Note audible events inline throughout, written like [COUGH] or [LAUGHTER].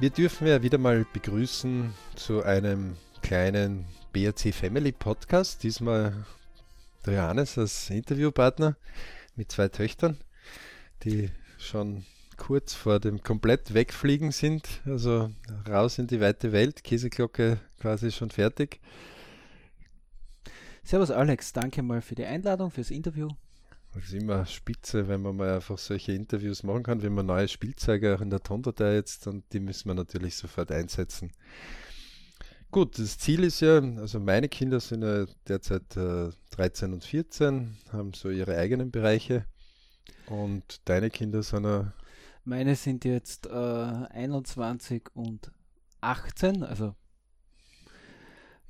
Wir dürfen ja wieder mal begrüßen zu einem kleinen BRC Family Podcast. Diesmal der Johannes als Interviewpartner mit zwei Töchtern, die schon kurz vor dem komplett wegfliegen sind, also raus in die weite Welt, Käseglocke quasi schon fertig. Servus Alex, danke mal für die Einladung, fürs Interview. Es ist immer spitze, wenn man mal einfach solche Interviews machen kann, wenn man neue Spielzeuge auch in der Tondatei jetzt und die müssen wir natürlich sofort einsetzen. Gut, das Ziel ist ja, also meine Kinder sind ja derzeit äh, 13 und 14, haben so ihre eigenen Bereiche und deine Kinder sind ja meine sind jetzt äh, 21 und 18, also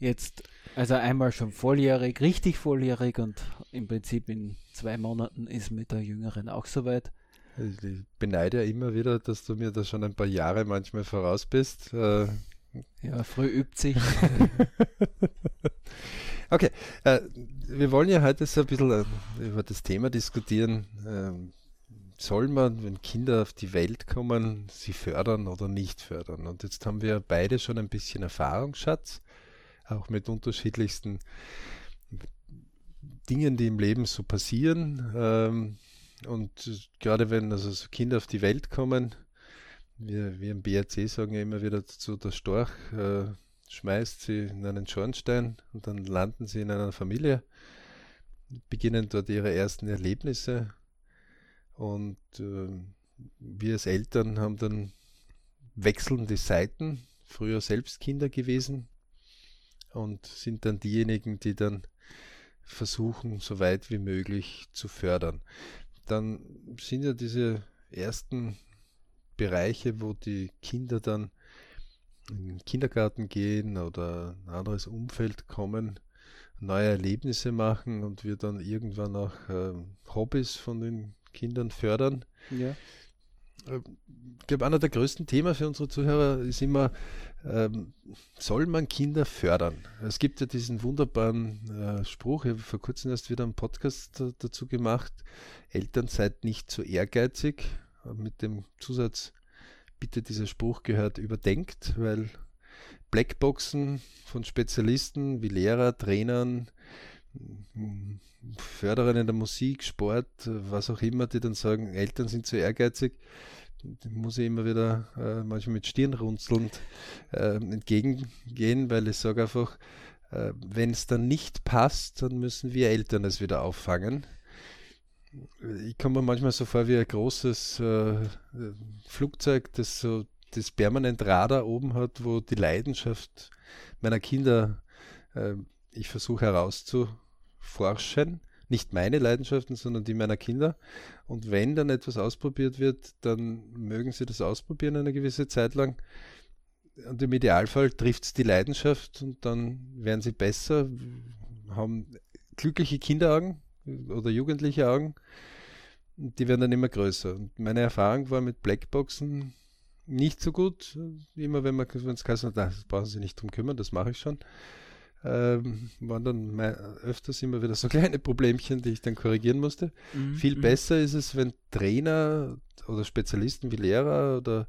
jetzt, also einmal schon volljährig, richtig volljährig und im Prinzip in zwei Monaten ist mit der Jüngeren auch soweit. Ich beneide ja immer wieder, dass du mir da schon ein paar Jahre manchmal voraus bist. Äh, ja, früh übt sich. [LAUGHS] okay, äh, wir wollen ja heute so ein bisschen äh, über das Thema diskutieren. Ähm, soll man, wenn Kinder auf die Welt kommen, sie fördern oder nicht fördern? Und jetzt haben wir beide schon ein bisschen Erfahrungsschatz, auch mit unterschiedlichsten Dingen, die im Leben so passieren. Ähm, und gerade wenn also so Kinder auf die Welt kommen, wir, wir im BRC sagen ja immer wieder dazu, der Storch äh, schmeißt sie in einen Schornstein und dann landen sie in einer Familie, beginnen dort ihre ersten Erlebnisse. Und äh, wir als Eltern haben dann wechselnde Seiten, früher selbst Kinder gewesen und sind dann diejenigen, die dann versuchen, so weit wie möglich zu fördern. Dann sind ja diese ersten Bereiche, wo die Kinder dann in den Kindergarten gehen oder ein anderes Umfeld kommen, neue Erlebnisse machen und wir dann irgendwann auch äh, Hobbys von den Kindern fördern. Ja. Ähm, ich glaube, einer der größten Themen für unsere Zuhörer ist immer, ähm, soll man Kinder fördern? Es gibt ja diesen wunderbaren äh, Spruch, ich habe vor kurzem erst wieder einen Podcast dazu gemacht, Eltern seid nicht zu ehrgeizig, mit dem Zusatz, bitte dieser Spruch gehört überdenkt, weil Blackboxen von Spezialisten wie Lehrer, Trainern, Förderern in der Musik, Sport, was auch immer, die dann sagen, Eltern sind zu ehrgeizig, muss ich immer wieder äh, manchmal mit Stirnrunzelnd äh, entgegengehen, weil ich sage einfach, äh, wenn es dann nicht passt, dann müssen wir Eltern es wieder auffangen. Ich komme mir manchmal so vor wie ein großes äh, Flugzeug, das so das permanent Radar oben hat, wo die Leidenschaft meiner Kinder äh, ich versuche herauszuforschen, nicht meine Leidenschaften, sondern die meiner Kinder. Und wenn dann etwas ausprobiert wird, dann mögen sie das ausprobieren eine gewisse Zeit lang. Und im Idealfall trifft es die Leidenschaft und dann werden sie besser, haben glückliche Kinderaugen oder jugendliche Augen. Die werden dann immer größer. Und meine Erfahrung war mit Blackboxen nicht so gut. Immer wenn man, wenn es heißt, das brauchen Sie nicht drum kümmern, das mache ich schon ähm, waren dann mein, öfters immer wieder so [LAUGHS] kleine Problemchen, die ich dann korrigieren musste. Mhm. Viel mhm. besser ist es, wenn Trainer oder Spezialisten wie Lehrer oder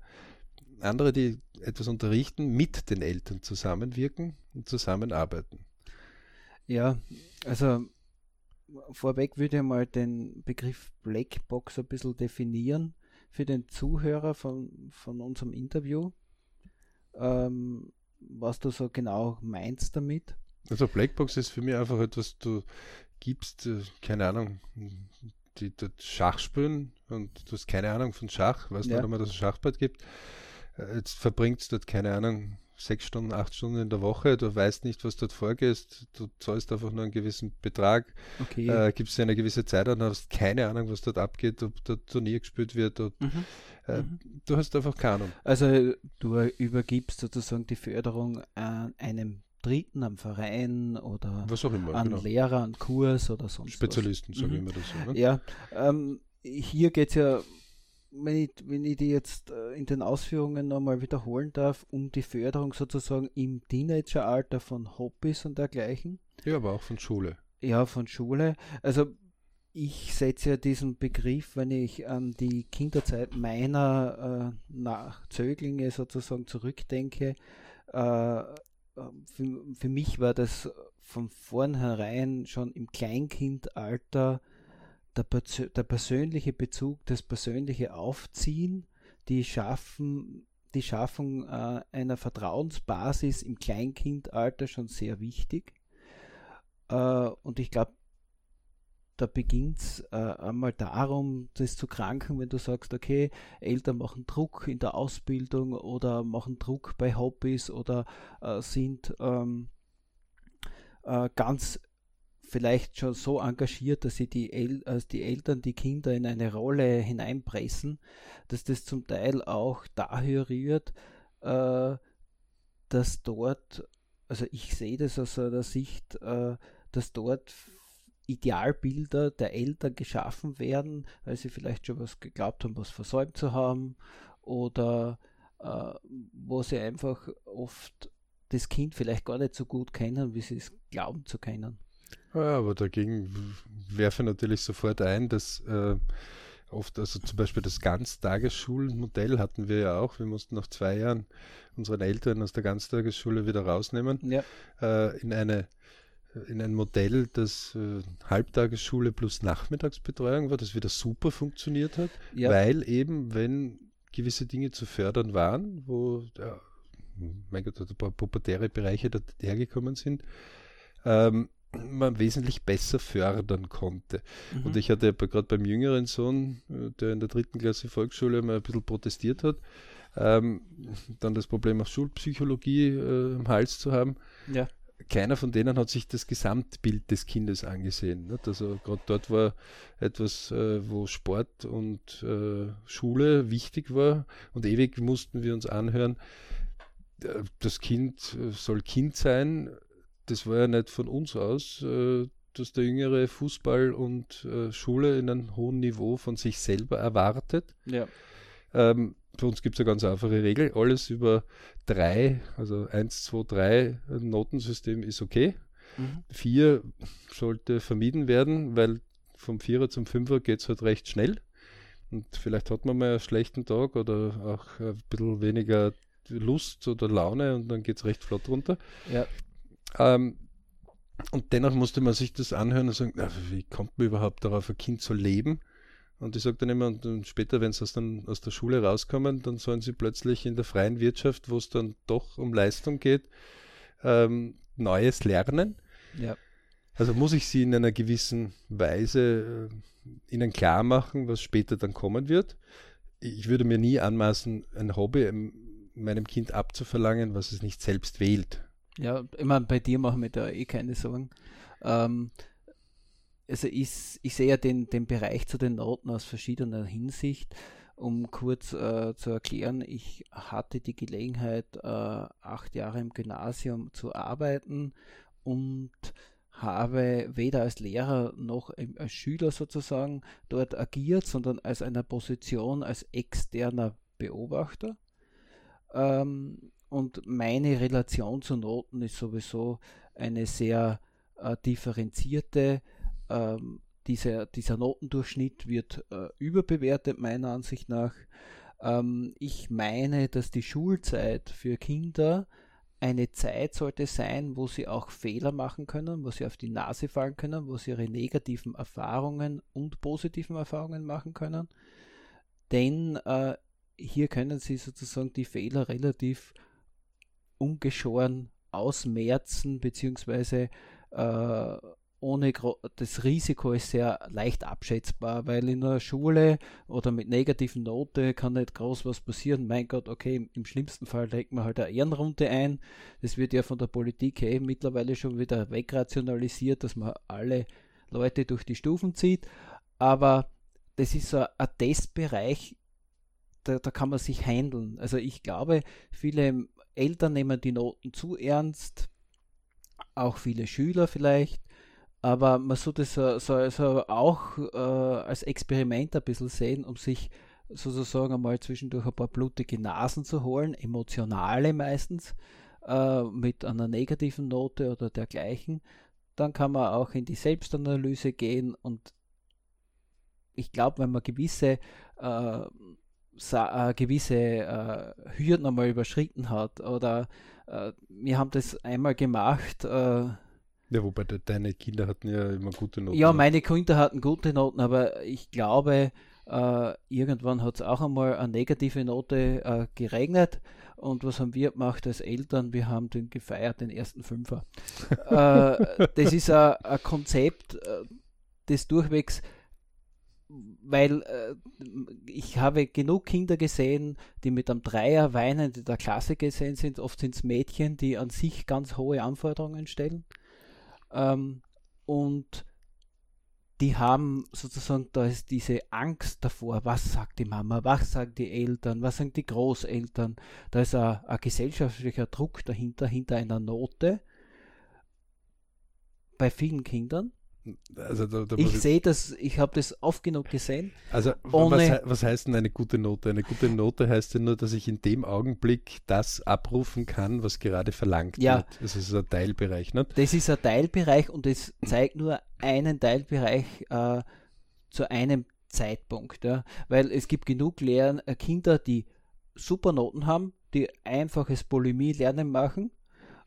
andere, die etwas unterrichten, mit den Eltern zusammenwirken und zusammenarbeiten. Ja, also vorweg würde ich mal den Begriff Blackbox ein bisschen definieren für den Zuhörer von, von unserem Interview. Ähm, was du so genau meinst damit? Also Blackbox ist für mich einfach etwas, du gibst, äh, keine Ahnung, die dort Schach spielen und du hast keine Ahnung von Schach, weißt ja. nicht einmal, dass es ein Schachbrett gibt. Äh, jetzt verbringt es dort, keine Ahnung, sechs Stunden, acht Stunden in der Woche, du weißt nicht, was dort vorgeht, du zahlst einfach nur einen gewissen Betrag, okay. äh, gibst dir eine gewisse Zeit an, hast keine Ahnung, was dort abgeht, ob dort Turnier gespielt wird, ob, mhm. Äh, mhm. du hast einfach keine Ahnung. Also du übergibst sozusagen die Förderung an einem Dritten, am Verein oder was auch immer, an genau. Lehrer, an Kurs oder sonst Spezialisten, was. sagen mhm. immer das so. Ne? Ja, ähm, hier geht es ja wenn ich, wenn ich die jetzt äh, in den Ausführungen nochmal wiederholen darf, um die Förderung sozusagen im Teenageralter von Hobbys und dergleichen. Ja, aber auch von Schule. Ja, von Schule. Also ich setze ja diesen Begriff, wenn ich an die Kinderzeit meiner äh, Zöglinge sozusagen zurückdenke. Äh, für, für, mich war das von vornherein schon im Kleinkindalter der, der persönliche Bezug, das persönliche Aufziehen, die schaffen die Schaffung äh, einer Vertrauensbasis im Kleinkindalter schon sehr wichtig. Äh, und ich glaube, da beginnt es äh, einmal darum, das zu kranken, wenn du sagst, okay, Eltern machen Druck in der Ausbildung oder machen Druck bei Hobbys oder äh, sind ähm, äh, ganz vielleicht schon so engagiert, dass sie die, El also die Eltern die Kinder in eine Rolle hineinpressen, dass das zum Teil auch daher rührt, äh, dass dort, also ich sehe das aus der Sicht, äh, dass dort Idealbilder der Eltern geschaffen werden, weil sie vielleicht schon was geglaubt haben, was versäumt zu haben oder äh, wo sie einfach oft das Kind vielleicht gar nicht so gut kennen, wie sie es glauben zu kennen. Ja, aber dagegen werfe natürlich sofort ein, dass äh, oft, also zum Beispiel das Ganztagesschulmodell hatten wir ja auch. Wir mussten nach zwei Jahren unseren Eltern aus der Ganztagesschule wieder rausnehmen ja. äh, in eine in ein Modell, das äh, Halbtagesschule plus Nachmittagsbetreuung war, das wieder super funktioniert hat, ja. weil eben, wenn gewisse Dinge zu fördern waren, wo, ja, mein Gott, ein paar pubertäre Bereiche dahergekommen sind, ähm, man wesentlich besser fördern konnte. Mhm. Und ich hatte gerade beim jüngeren Sohn, äh, der in der dritten Klasse Volksschule mal ein bisschen protestiert hat, ähm, dann das Problem auf Schulpsychologie äh, am Hals zu haben. Ja. Keiner von denen hat sich das Gesamtbild des Kindes angesehen. Nicht? Also gerade dort war etwas, äh, wo Sport und äh, Schule wichtig war und ewig mussten wir uns anhören, äh, das Kind äh, soll Kind sein, das war ja nicht von uns aus, äh, dass der Jüngere Fußball und äh, Schule in einem hohen Niveau von sich selber erwartet. Ja. Ähm, für uns gibt es eine ganz einfache Regel. Alles über drei, also 1, 2, 3 Notensystem ist okay. Mhm. Vier sollte vermieden werden, weil vom Vierer zum Fünfer geht es halt recht schnell. Und vielleicht hat man mal einen schlechten Tag oder auch ein bisschen weniger Lust oder Laune und dann geht es recht flott runter. Ja. Ähm, und dennoch musste man sich das anhören und sagen, na, wie kommt man überhaupt darauf, ein Kind zu leben? Und ich sage dann immer, und später, wenn sie aus, dann aus der Schule rauskommen, dann sollen sie plötzlich in der freien Wirtschaft, wo es dann doch um Leistung geht, ähm, Neues lernen. Ja. Also muss ich sie in einer gewissen Weise äh, ihnen klar machen, was später dann kommen wird. Ich würde mir nie anmaßen, ein Hobby meinem Kind abzuverlangen, was es nicht selbst wählt. Ja, ich meine, bei dir machen wir da eh keine Sorgen. Ähm, also ich, ich sehe ja den, den Bereich zu den Noten aus verschiedener Hinsicht. Um kurz äh, zu erklären, ich hatte die Gelegenheit, äh, acht Jahre im Gymnasium zu arbeiten und habe weder als Lehrer noch als Schüler sozusagen dort agiert, sondern als einer Position als externer Beobachter. Ähm, und meine Relation zu Noten ist sowieso eine sehr äh, differenzierte. Ähm, dieser, dieser Notendurchschnitt wird äh, überbewertet, meiner Ansicht nach. Ähm, ich meine, dass die Schulzeit für Kinder eine Zeit sollte sein, wo sie auch Fehler machen können, wo sie auf die Nase fallen können, wo sie ihre negativen Erfahrungen und positiven Erfahrungen machen können. Denn äh, hier können sie sozusagen die Fehler relativ ungeschoren ausmerzen, beziehungsweise äh, ohne das Risiko ist sehr leicht abschätzbar, weil in der Schule oder mit negativen Note kann nicht groß was passieren. Mein Gott, okay, im schlimmsten Fall legt man halt eine Ehrenrunde ein. Das wird ja von der Politik eben mittlerweile schon wieder wegrationalisiert, dass man alle Leute durch die Stufen zieht. Aber das ist so ein Testbereich, da, da kann man sich handeln. Also ich glaube, viele Eltern nehmen die Noten zu ernst, auch viele Schüler vielleicht, aber man sollte es so, so, so auch äh, als Experiment ein bisschen sehen, um sich sozusagen einmal zwischendurch ein paar blutige Nasen zu holen, emotionale meistens, äh, mit einer negativen Note oder dergleichen. Dann kann man auch in die Selbstanalyse gehen und ich glaube, wenn man gewisse äh, gewisse äh, Hürden einmal überschritten hat. Oder äh, wir haben das einmal gemacht. Äh, ja, wobei de, deine Kinder hatten ja immer gute Noten. Ja, meine Kinder hatten gute Noten, aber ich glaube, äh, irgendwann hat es auch einmal eine negative Note äh, geregnet. Und was haben wir gemacht als Eltern? Wir haben den gefeiert, den ersten Fünfer. [LAUGHS] das ist ein Konzept, das durchwegs weil äh, ich habe genug Kinder gesehen, die mit einem Dreier weinend in der Klasse gesehen sind. Oft sind es Mädchen, die an sich ganz hohe Anforderungen stellen. Ähm, und die haben sozusagen, da ist diese Angst davor, was sagt die Mama, was sagen die Eltern, was sagen die Großeltern. Da ist ein, ein gesellschaftlicher Druck dahinter, hinter einer Note bei vielen Kindern. Also da, da ich sehe das, ich habe das oft genug gesehen. Also was, was, heißt denn eine gute Note? Eine gute Note heißt ja nur, dass ich in dem Augenblick das abrufen kann, was gerade verlangt ja. wird. Das ist ein Teilbereich. Nicht? Das ist ein Teilbereich und es zeigt nur einen Teilbereich äh, zu einem Zeitpunkt. Ja? Weil es gibt genug Lehren, äh, Kinder, die super Noten haben, die einfaches Bulimie-Lernen machen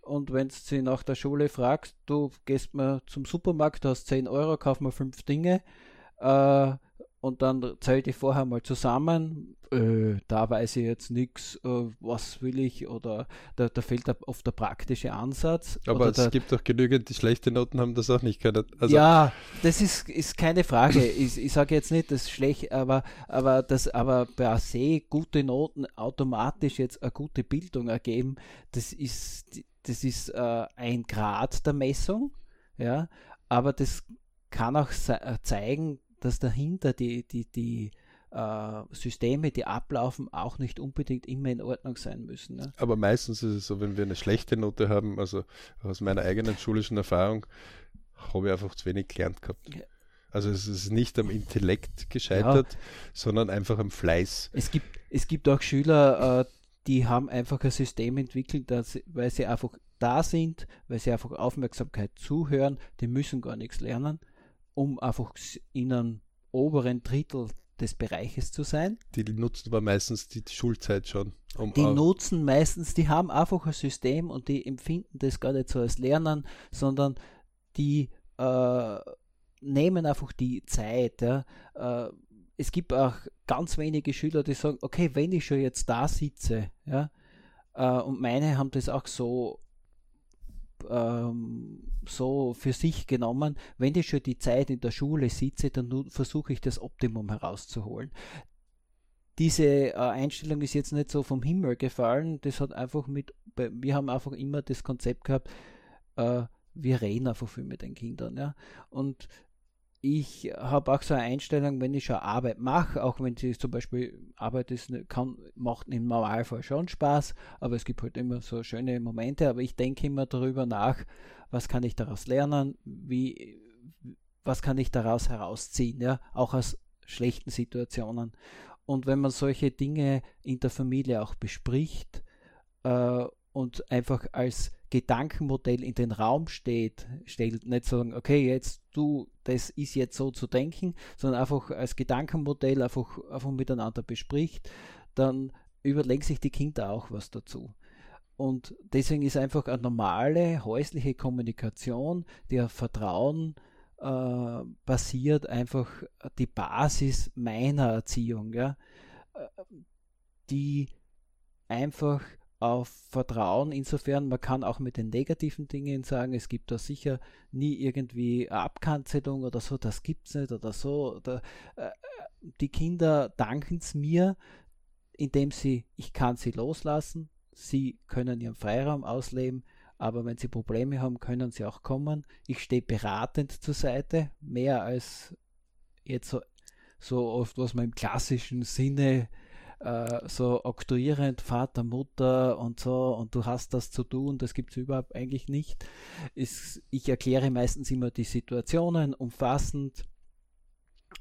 und wenn du sie nach der Schule fragst, du gehst mal zum Supermarkt, du hast 10 Euro, kauf mal fünf Dinge äh, und dann zähl die vorher mal zusammen. Äh, da weiß ich jetzt nichts, äh, was will ich oder da, da fehlt oft der praktische Ansatz. Aber es der, gibt doch genügend, die schlechte Noten haben das auch nicht können. Also ja, das ist, ist keine Frage. [LAUGHS] ich ich sage jetzt nicht, dass schlecht, aber, aber, das, aber per se gute Noten automatisch jetzt eine gute Bildung ergeben, das ist das ist äh, ein Grad der Messung, ja, aber das kann auch äh, zeigen, dass dahinter die, die, die äh, Systeme, die ablaufen, auch nicht unbedingt immer in Ordnung sein müssen. Ne? Aber meistens ist es so, wenn wir eine schlechte Note haben, also aus meiner eigenen schulischen Erfahrung, habe ich einfach zu wenig gelernt gehabt. Also es ist nicht am Intellekt gescheitert, ja. sondern einfach am Fleiß. Es gibt, es gibt auch Schüler, äh, die haben einfach ein System entwickelt, dass, weil sie einfach da sind, weil sie einfach Aufmerksamkeit zuhören, die müssen gar nichts lernen, um einfach in einem oberen Drittel des Bereiches zu sein. Die nutzen aber meistens die Schulzeit schon. Um die nutzen meistens, die haben einfach ein System und die empfinden das gar nicht so als Lernen, sondern die äh, nehmen einfach die Zeit. Ja. Äh, es gibt auch ganz wenige Schüler, die sagen, okay, wenn ich schon jetzt da sitze, ja, äh, und meine haben das auch so ähm, so für sich genommen, wenn ich schon die Zeit in der Schule sitze, dann versuche ich das Optimum herauszuholen. Diese äh, Einstellung ist jetzt nicht so vom Himmel gefallen, das hat einfach mit, wir haben einfach immer das Konzept gehabt, äh, wir reden einfach viel mit den Kindern. Ja? Und ich habe auch so eine Einstellung, wenn ich schon Arbeit mache, auch wenn sie zum Beispiel Arbeit ist, kann, macht im Normalfall schon Spaß, aber es gibt halt immer so schöne Momente, aber ich denke immer darüber nach, was kann ich daraus lernen, wie, was kann ich daraus herausziehen, ja, auch aus schlechten Situationen. Und wenn man solche Dinge in der Familie auch bespricht äh, und einfach als Gedankenmodell in den Raum steht, stellt, nicht sagen, okay, jetzt du, das ist jetzt so zu denken, sondern einfach als Gedankenmodell einfach, einfach miteinander bespricht, dann überlegen sich die Kinder auch was dazu. Und deswegen ist einfach eine normale häusliche Kommunikation, die auf Vertrauen äh, basiert, einfach die Basis meiner Erziehung, ja, äh, die einfach auf Vertrauen. Insofern, man kann auch mit den negativen Dingen sagen, es gibt da sicher nie irgendwie Abkanzelung oder so, das gibt es nicht oder so. Oder, äh, die Kinder danken es mir, indem sie, ich kann sie loslassen, sie können ihren Freiraum ausleben, aber wenn sie Probleme haben, können sie auch kommen. Ich stehe beratend zur Seite, mehr als jetzt so, so oft, was man im klassischen Sinne äh, so oktroyierend Vater, Mutter und so und du hast das zu tun, das gibt es überhaupt eigentlich nicht. Ist, ich erkläre meistens immer die Situationen umfassend.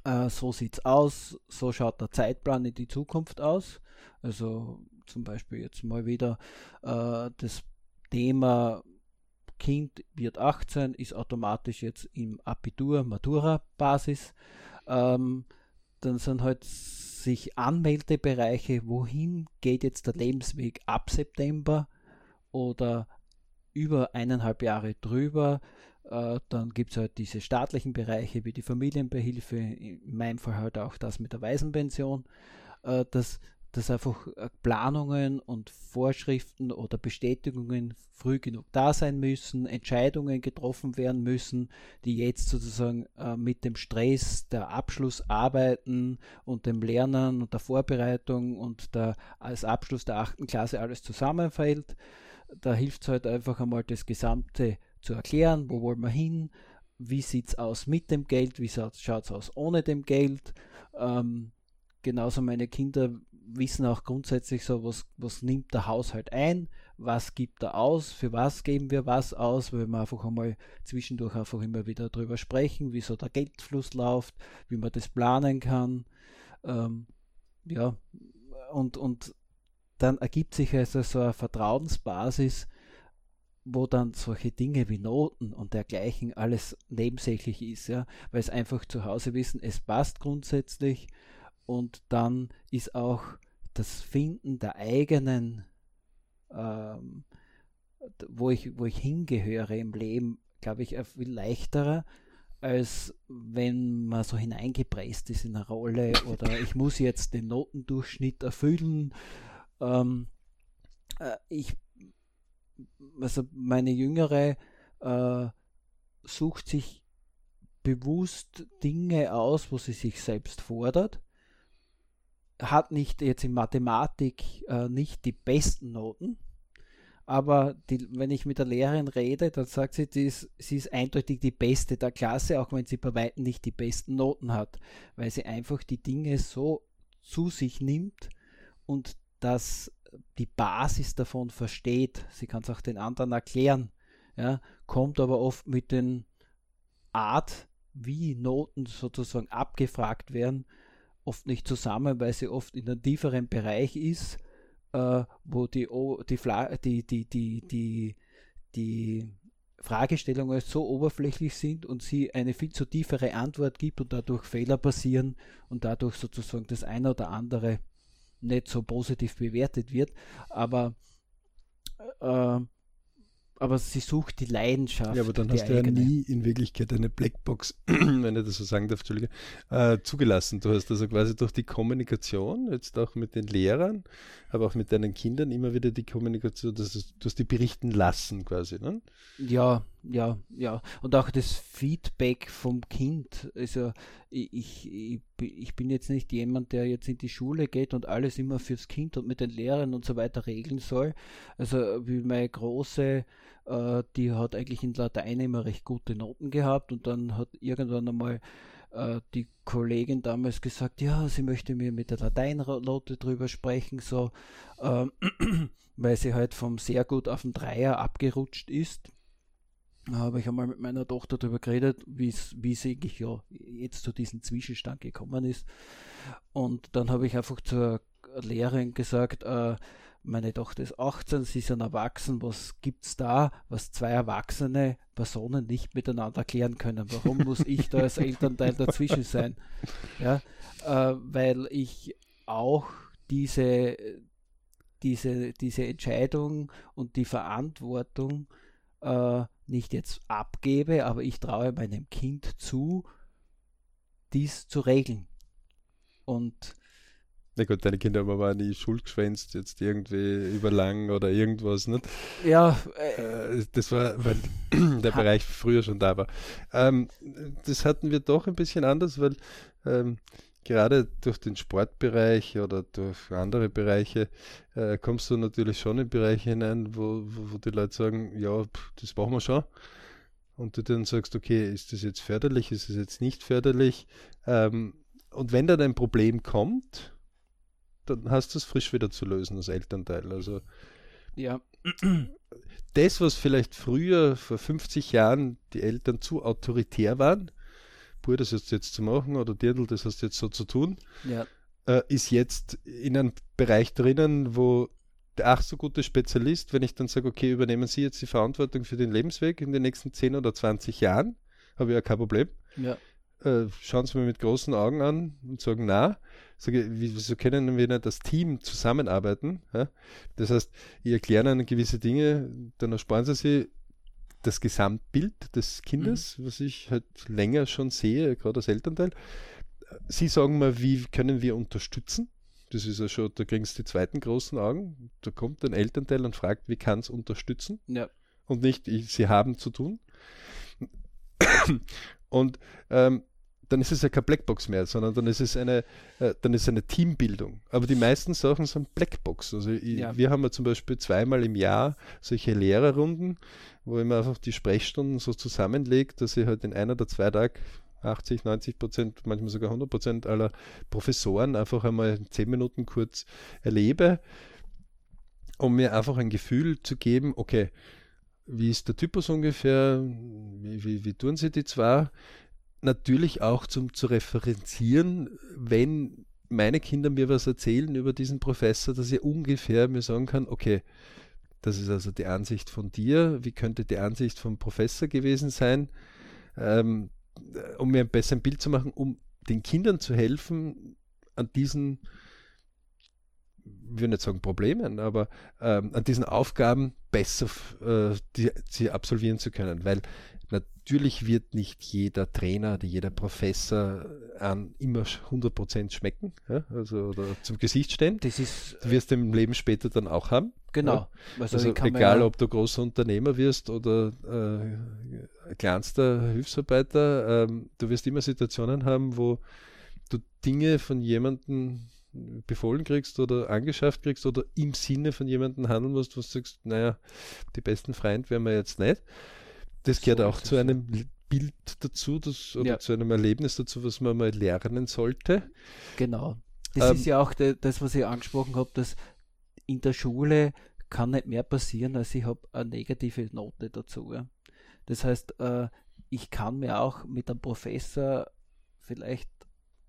Äh, so es aus, so schaut der Zeitplan in die Zukunft aus. Also zum Beispiel jetzt mal wieder äh, das Thema Kind wird 18, ist automatisch jetzt im Abitur, Matura-Basis. Ähm, dann sind halt sich Anmeldebereiche, wohin geht jetzt der Lebensweg ab September oder über eineinhalb Jahre drüber. Äh, dann gibt es halt diese staatlichen Bereiche wie die Familienbehilfe, in meinem Fall halt auch das mit der Waisenpension. Äh, das dass einfach äh, Planungen und Vorschriften oder Bestätigungen früh genug da sein müssen, Entscheidungen getroffen werden müssen, die jetzt sozusagen äh, mit dem Stress der Abschlussarbeiten und dem Lernen und der Vorbereitung und der, als Abschluss der achten Klasse alles zusammenfällt. Da hilft es halt einfach einmal das Gesamte zu erklären, wo wollen wir hin, wie sieht es aus mit dem Geld, wie schaut es aus ohne dem Geld. Ähm, genauso meine Kinder wissen auch grundsätzlich so, was, was nimmt der Haushalt ein, was gibt er aus, für was geben wir was aus, weil wir einfach einmal zwischendurch einfach immer wieder darüber sprechen, wie so der Geldfluss läuft, wie man das planen kann. Ähm, ja, und, und dann ergibt sich also so eine Vertrauensbasis, wo dann solche Dinge wie Noten und dergleichen alles nebensächlich ist, ja, weil es einfach zu Hause wissen, es passt grundsätzlich und dann ist auch das Finden der eigenen, ähm, wo, ich, wo ich hingehöre im Leben, glaube ich, viel leichterer, als wenn man so hineingepresst ist in eine Rolle oder ich muss jetzt den Notendurchschnitt erfüllen. Ähm, äh, ich, also meine Jüngere äh, sucht sich bewusst Dinge aus, wo sie sich selbst fordert hat nicht jetzt in Mathematik äh, nicht die besten Noten, aber die, wenn ich mit der Lehrerin rede, dann sagt sie, ist, sie ist eindeutig die Beste der Klasse, auch wenn sie bei weitem nicht die besten Noten hat, weil sie einfach die Dinge so zu sich nimmt und dass die Basis davon versteht. Sie kann es auch den anderen erklären, ja, kommt aber oft mit den Art, wie Noten sozusagen abgefragt werden, oft nicht zusammen, weil sie oft in einem tieferen Bereich ist, äh, wo die, die, die, die, die, die, die Fragestellungen so oberflächlich sind und sie eine viel zu tiefere Antwort gibt und dadurch Fehler passieren und dadurch sozusagen das eine oder andere nicht so positiv bewertet wird. Aber äh, aber sie sucht die Leidenschaft. Ja, aber dann hast du eigene. ja nie in Wirklichkeit eine Blackbox, [CLEARS THROAT] wenn ich das so sagen darf, Entschuldige, äh, zugelassen. Du hast also quasi durch die Kommunikation, jetzt auch mit den Lehrern, aber auch mit deinen Kindern immer wieder die Kommunikation, dass du hast die berichten lassen quasi, ne? Ja, ja, ja. Und auch das Feedback vom Kind. Also ich, ich, ich bin jetzt nicht jemand, der jetzt in die Schule geht und alles immer fürs Kind und mit den Lehrern und so weiter regeln soll. Also wie meine große, äh, die hat eigentlich in Latein immer recht gute Noten gehabt und dann hat irgendwann einmal äh, die Kollegin damals gesagt, ja, sie möchte mir mit der Lateinnote drüber sprechen, so, äh, [CLEARS THROAT] weil sie halt vom sehr gut auf den Dreier abgerutscht ist. Da habe ich einmal mit meiner Tochter darüber geredet, wie sie eigentlich ja jetzt zu diesem Zwischenstand gekommen ist. Und dann habe ich einfach zur Lehrerin gesagt, äh, meine Tochter ist 18, sie ist ein Erwachsen, was gibt es da, was zwei erwachsene Personen nicht miteinander klären können? Warum muss [LAUGHS] ich da als Elternteil dazwischen sein? Ja, äh, weil ich auch diese, diese, diese Entscheidung und die Verantwortung äh, nicht jetzt abgebe, aber ich traue meinem Kind zu, dies zu regeln. Und na gut, deine Kinder haben aber nie Schuld geschwänzt, jetzt irgendwie überlang oder irgendwas, nicht? Ja. Äh, das war, weil [CLEARS THROAT] der Bereich früher schon da war. Ähm, das hatten wir doch ein bisschen anders, weil ähm, gerade durch den Sportbereich oder durch andere Bereiche äh, kommst du natürlich schon in Bereiche hinein, wo, wo, wo die Leute sagen, ja, pff, das machen wir schon. Und du dann sagst, okay, ist das jetzt förderlich, ist das jetzt nicht förderlich? Ähm, und wenn dann ein Problem kommt, dann hast du es frisch wieder zu lösen als Elternteil. Also ja. Das, was vielleicht früher, vor 50 Jahren, die Eltern zu autoritär waren, Bruder, das hast du jetzt zu machen oder Dirndl, das hast du jetzt so zu tun, ja. äh, ist jetzt in einem Bereich drinnen, wo der ach so gute Spezialist, wenn ich dann sage, okay, übernehmen Sie jetzt die Verantwortung für den Lebensweg in den nächsten 10 oder 20 Jahren, habe ich ja kein Problem. Ja. äh, schauen sie mir mit großen Augen an und sagen, na, sage, wieso können wir nicht das Team zusammenarbeiten? Ja? Das heißt, ich erkläre ihnen gewisse Dinge, dann ersparen sie sich das Gesamtbild des Kindes, mhm. was ich halt länger schon sehe, gerade als Elternteil. Sie sagen mir, wie können wir unterstützen? Das ist ja schon, da kriegen sie die zweiten großen Augen. Da kommt ein Elternteil und fragt, wie kann es unterstützen? Ja. Und nicht, ich, sie haben zu tun. Und ähm, dann ist es ja keine Blackbox mehr, sondern dann ist es eine, äh, dann ist eine Teambildung. Aber die meisten Sachen sind Blackbox. Also ich, ja. wir haben ja zum Beispiel zweimal im Jahr solche Lehrerrunden, wo ich mir einfach die Sprechstunden so zusammenlege, dass ich halt in einer oder zwei Tagen 80, 90 Prozent, manchmal sogar 100 Prozent aller Professoren einfach einmal zehn Minuten kurz erlebe, um mir einfach ein Gefühl zu geben, okay, wie ist der Typus ungefähr, wie, wie, wie tun sie die zwei? Natürlich auch zum zu referenzieren, wenn meine Kinder mir was erzählen über diesen Professor, dass ich ungefähr mir sagen kann, okay, das ist also die Ansicht von dir, wie könnte die Ansicht vom Professor gewesen sein? Ähm, um mir ein besseres Bild zu machen, um den Kindern zu helfen, an diesen, ich will nicht sagen Problemen, aber ähm, an diesen Aufgaben besser äh, die, sie absolvieren zu können. Weil natürlich wird nicht jeder Trainer, jeder Professor an immer 100% schmecken, ja? also oder zum Gesicht stehen. Das ist, du wirst im Leben später dann auch haben. Genau. Ja? Also, also egal, ja ob du großer Unternehmer wirst oder äh, kleinster Hilfsarbeiter, ähm, du wirst immer Situationen haben, wo du Dinge von jemandem befohlen kriegst oder angeschafft kriegst oder im Sinne von jemandem handeln musst, wo du sagst, naja, die besten Freunde wären wir jetzt nicht. Das gehört so auch zu einem Bild dazu, das, oder ja. zu einem Erlebnis dazu, was man mal lernen sollte. Genau. Das ähm, ist ja auch de, das, was ich angesprochen habe, dass in der Schule kann nicht mehr passieren, als ich habe eine negative Note dazu. Ja. Das heißt, äh, ich kann mir auch mit einem Professor vielleicht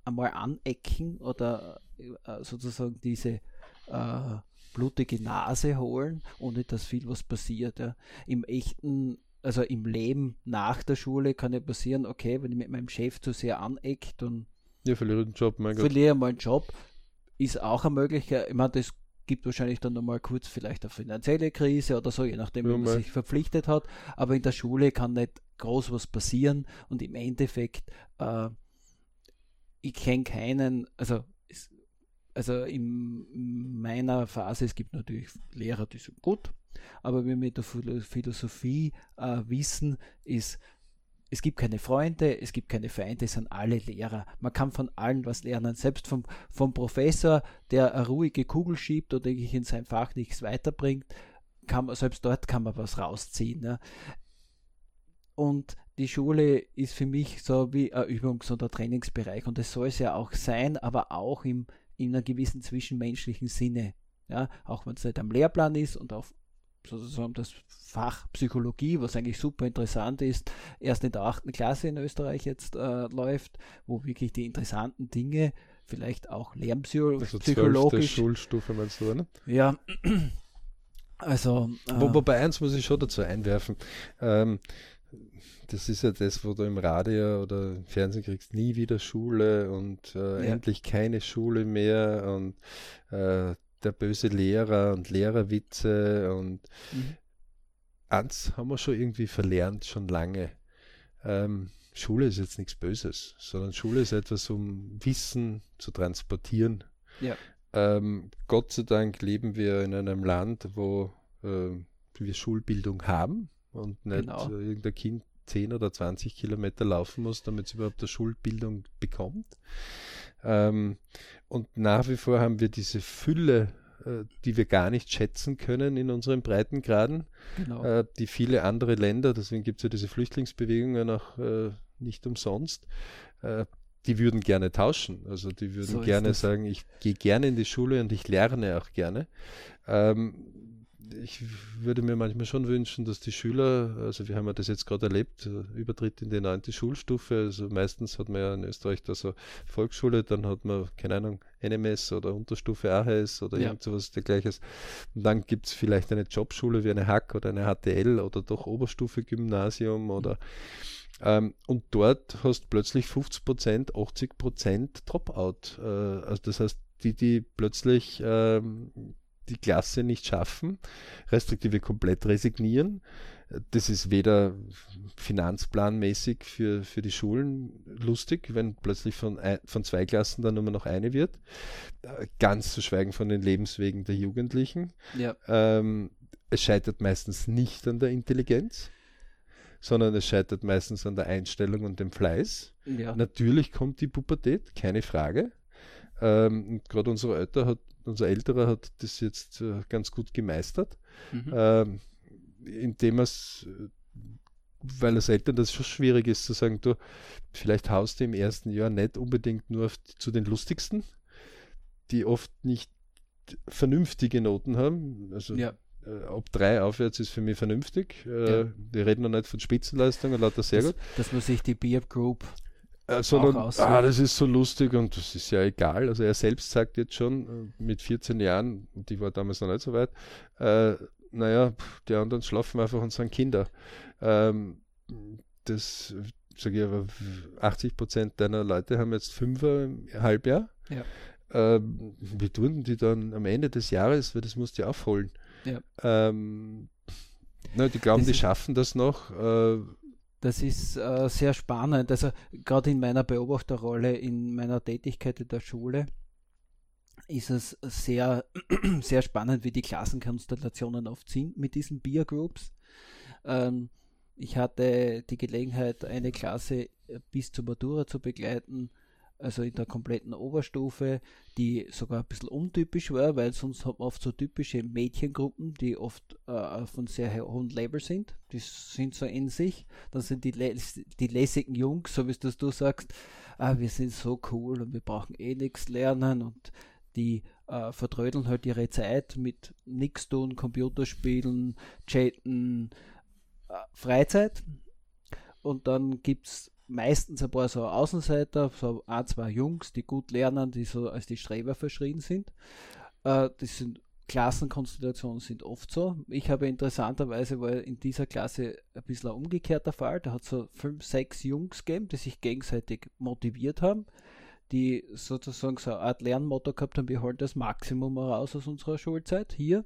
einmal anecken oder äh, sozusagen diese äh, blutige Nase holen, ohne dass viel was passiert. Ja. Im echten also im Leben nach der Schule kann ja passieren, okay, wenn ich mit meinem Chef zu sehr aneckt und ja, verliere den Job, mein Gott. Verliere mal einen Job, ist auch eine Möglichkeit. Ich meine, das gibt wahrscheinlich dann nochmal kurz vielleicht eine finanzielle Krise oder so, je nachdem, ja, wie man sich verpflichtet hat. Aber in der Schule kann nicht groß was passieren und im Endeffekt, äh, ich kenne keinen, also also in meiner Phase, es gibt natürlich Lehrer, die sind gut, aber wie wir mit der Philosophie äh, wissen, ist, es gibt keine Freunde, es gibt keine Feinde, es sind alle Lehrer. Man kann von allen was lernen. Selbst vom, vom Professor, der eine ruhige Kugel schiebt oder in sein Fach nichts weiterbringt, kann man, selbst dort kann man was rausziehen. Ne? Und die Schule ist für mich so wie ein Übungs- oder Trainingsbereich und es soll es ja auch sein, aber auch im, in einem gewissen zwischenmenschlichen Sinne. Ja, auch wenn es nicht am Lehrplan ist und auch sozusagen das Fach Psychologie, was eigentlich super interessant ist, erst in der achten Klasse in Österreich jetzt äh, läuft, wo wirklich die interessanten Dinge, vielleicht auch lernpsychologisch. Also Schulstufe meinst du, ne? Ja. Also. Äh, Wo, wobei eins muss ich schon dazu einwerfen. Ähm, das ist ja das, wo du im Radio oder im Fernsehen kriegst, nie wieder Schule und äh, ja. endlich keine Schule mehr und äh, der böse Lehrer und Lehrerwitze und mhm. eins haben wir schon irgendwie verlernt, schon lange. Ähm, Schule ist jetzt nichts Böses, sondern Schule ist etwas, um Wissen zu transportieren. Ja. Ähm, Gott sei Dank leben wir in einem Land, wo äh, wir Schulbildung haben und nicht genau. äh, irgendein Kind 10 oder 20 Kilometer laufen muss, damit es überhaupt eine Schulbildung bekommt. Ähm, und nach wie vor haben wir diese Fülle, äh, die wir gar nicht schätzen können in unseren Breitengraden, genau. äh, die viele andere Länder, deswegen gibt es ja diese Flüchtlingsbewegungen auch äh, nicht umsonst, die würden gerne tauschen. Also die würden so gerne sagen, ich gehe gerne in die Schule und ich lerne auch gerne. Ähm, ich würde mir manchmal schon wünschen, dass die Schüler, also wir haben ja das jetzt gerade erlebt, äh, Übertritt in die neunte Schulstufe, also meistens hat man ja in Österreich da so Volksschule, dann hat man, keine Ahnung, NMS oder Unterstufe AHS oder ja. irgend sowas dergleichen. Und dann gibt es vielleicht eine Jobschule wie eine Hack oder eine HTL oder doch Oberstufe Gymnasium oder ähm, und dort hast du plötzlich 50 Prozent, 80 Prozent Dropout. Äh, also das heißt, die, die plötzlich ähm, die Klasse nicht schaffen, respektive komplett resignieren. Das ist weder finanzplanmäßig für, für die Schulen lustig, wenn plötzlich von, ein, von zwei Klassen dann nur noch eine wird. Ganz zu schweigen von den Lebenswegen der Jugendlichen. Ja. Ähm, es scheitert meistens nicht an der Intelligenz, sondern es scheitert meistens an der Einstellung und dem Fleiß. Ja. Natürlich kommt die Pubertät, keine Frage. Ähm, Gerade unser Älter hat, unser Älterer hat das jetzt äh, ganz gut gemeistert, mhm. ähm, indem es, weil als Eltern das schon schwierig ist zu sagen, du, vielleicht haust du im ersten Jahr nicht unbedingt nur die, zu den lustigsten, die oft nicht vernünftige Noten haben. Also ja. äh, ab drei aufwärts ist für mich vernünftig. Äh, ja. Wir reden noch nicht von Spitzenleistungen, lauter sehr das, gut. Das muss sich die Beer Group äh, sondern, ah, das ist so lustig und das ist ja egal. Also er selbst sagt jetzt schon äh, mit 14 Jahren, und die war damals noch nicht so weit, äh, naja, die anderen schlafen einfach und sind Kinder. Ähm, das sage ich aber, 80 Prozent deiner Leute haben jetzt Fünfer im Halbjahr. Ja. Ähm, wie tun die dann am Ende des Jahres, weil das musst du aufholen. Ja. Ähm, na, die glauben, das die schaffen das noch. Äh, das ist äh, sehr spannend. Also gerade in meiner Beobachterrolle, in meiner Tätigkeit in der Schule, ist es sehr, [CLEARS THROAT] sehr spannend, wie die Klassenkonstellationen oft sind mit diesen Peer Groups. Ähm, ich hatte die Gelegenheit, eine Klasse bis zur Matura zu begleiten also in der kompletten Oberstufe, die sogar ein bisschen untypisch war, weil sonst hat man oft so typische Mädchengruppen, die oft äh, von sehr hohem Level sind. Die sind so in sich. Dann sind die, die lässigen Jungs, so wie das du sagst, ah, wir sind so cool und wir brauchen eh nichts lernen und die äh, vertrödeln halt ihre Zeit mit nichts tun, Computerspielen, Chatten, äh, Freizeit. Und dann gibt es meistens ein paar so Außenseiter, so ein, zwei Jungs, die gut lernen, die so als die Streber verschrien sind. Äh, das sind Klassenkonstellationen sind oft so. Ich habe interessanterweise war in dieser Klasse ein bisschen ein umgekehrter Fall. Da hat es so fünf, sechs Jungs gegeben, die sich gegenseitig motiviert haben, die sozusagen so eine Art Lernmotto gehabt haben, wir holen das Maximum raus aus unserer Schulzeit hier.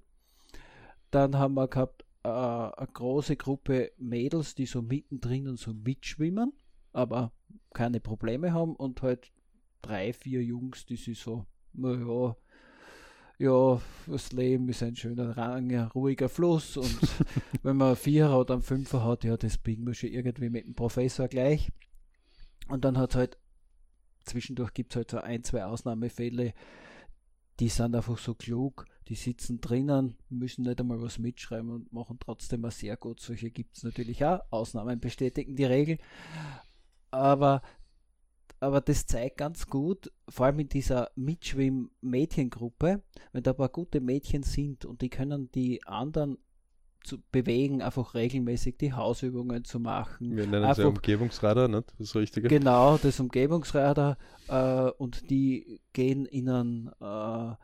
Dann haben wir gehabt äh, eine große Gruppe Mädels, die so mittendrin und so mitschwimmen aber keine Probleme haben und halt drei, vier Jungs, die sich so, naja, ja, das Leben ist ein schöner, langer, ruhiger Fluss und [LAUGHS] wenn man Vierer oder einen Fünfer hat, ja, das biegen wir schon irgendwie mit dem Professor gleich. Und dann hat es halt, zwischendurch gibt es halt so ein, zwei Ausnahmefälle, die sind einfach so klug, die sitzen drinnen, müssen nicht einmal was mitschreiben und machen trotzdem mal sehr gut. Solche gibt es natürlich auch. Ausnahmen bestätigen die Regel aber, aber das zeigt ganz gut, vor allem in dieser Mitschwimm-Mädchengruppe, wenn da ein paar gute Mädchen sind und die können die anderen zu bewegen, einfach regelmäßig die Hausübungen zu machen. Wir nennen einfach, sie Umgebungsradar, nicht? Das Richtige. Genau, das Umgebungsradar. Äh, und die gehen in einen, äh,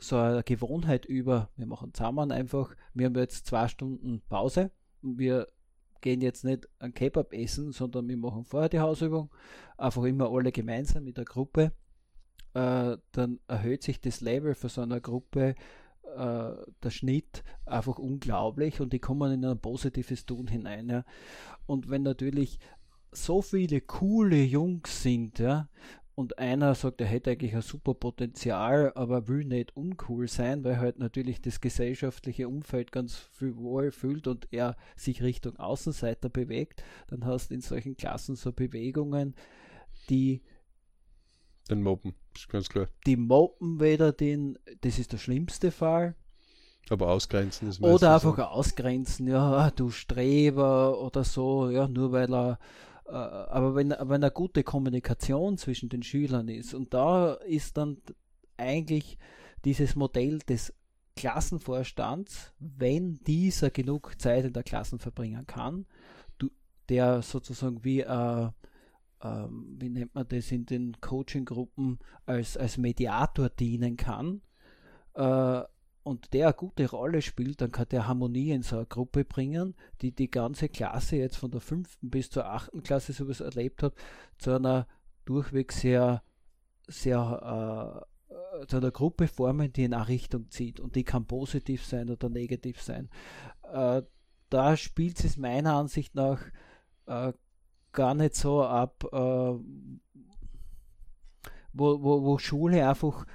so eine Gewohnheit über. Wir machen zusammen einfach. Wir haben jetzt zwei Stunden Pause. Und wir gehen jetzt nicht ein Kebab essen, sondern wir machen vorher die Hausübung, einfach immer alle gemeinsam mit der Gruppe. Äh, dann erhöht sich das Level für so einer Gruppe, äh, der Schnitt einfach unglaublich und die kommen in ein positives Tun hinein. Ja. Und wenn natürlich so viele coole Jungs sind, ja, und einer sagt, er hätte eigentlich ein super Potenzial, aber will nicht uncool sein, weil halt natürlich das gesellschaftliche Umfeld ganz viel wohl fühlt und er sich Richtung Außenseiter bewegt, dann hast du in solchen Klassen so Bewegungen, die den Mopen, ist ganz klar. Die Mopen weder den, das ist der schlimmste Fall. Aber ausgrenzen ist Oder einfach so. ausgrenzen, ja, du Streber oder so, ja, nur weil er aber wenn, wenn eine gute Kommunikation zwischen den Schülern ist und da ist dann eigentlich dieses Modell des Klassenvorstands, wenn dieser genug Zeit in der Klasse verbringen kann, der sozusagen wie äh, ähm, wie nennt man das, in den Coaching-Gruppen als, als Mediator dienen kann äh, und der eine gute Rolle spielt, dann kann der Harmonie in so eine Gruppe bringen, die die ganze Klasse jetzt von der fünften bis zur achten Klasse sowas erlebt hat, zu einer durchweg sehr, sehr äh, zu einer Gruppe formen, die in eine Richtung zieht und die kann positiv sein oder negativ sein. Äh, da spielt es meiner Ansicht nach äh, gar nicht so ab, äh, wo, wo, wo Schule einfach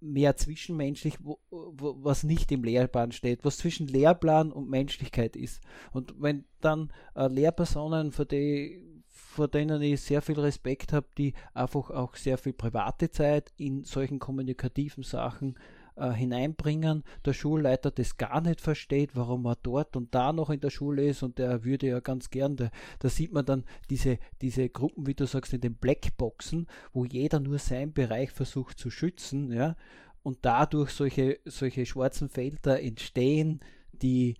mehr zwischenmenschlich, wo, wo, was nicht im Lehrplan steht, was zwischen Lehrplan und Menschlichkeit ist. Und wenn dann äh, Lehrpersonen, für die, vor denen ich sehr viel Respekt habe, die einfach auch sehr viel private Zeit in solchen kommunikativen Sachen äh, hineinbringen, der Schulleiter das gar nicht versteht, warum er dort und da noch in der Schule ist und der würde ja ganz gern, da, da sieht man dann diese, diese Gruppen, wie du sagst, in den Blackboxen, wo jeder nur seinen Bereich versucht zu schützen, ja, und dadurch solche, solche schwarzen Felder entstehen, die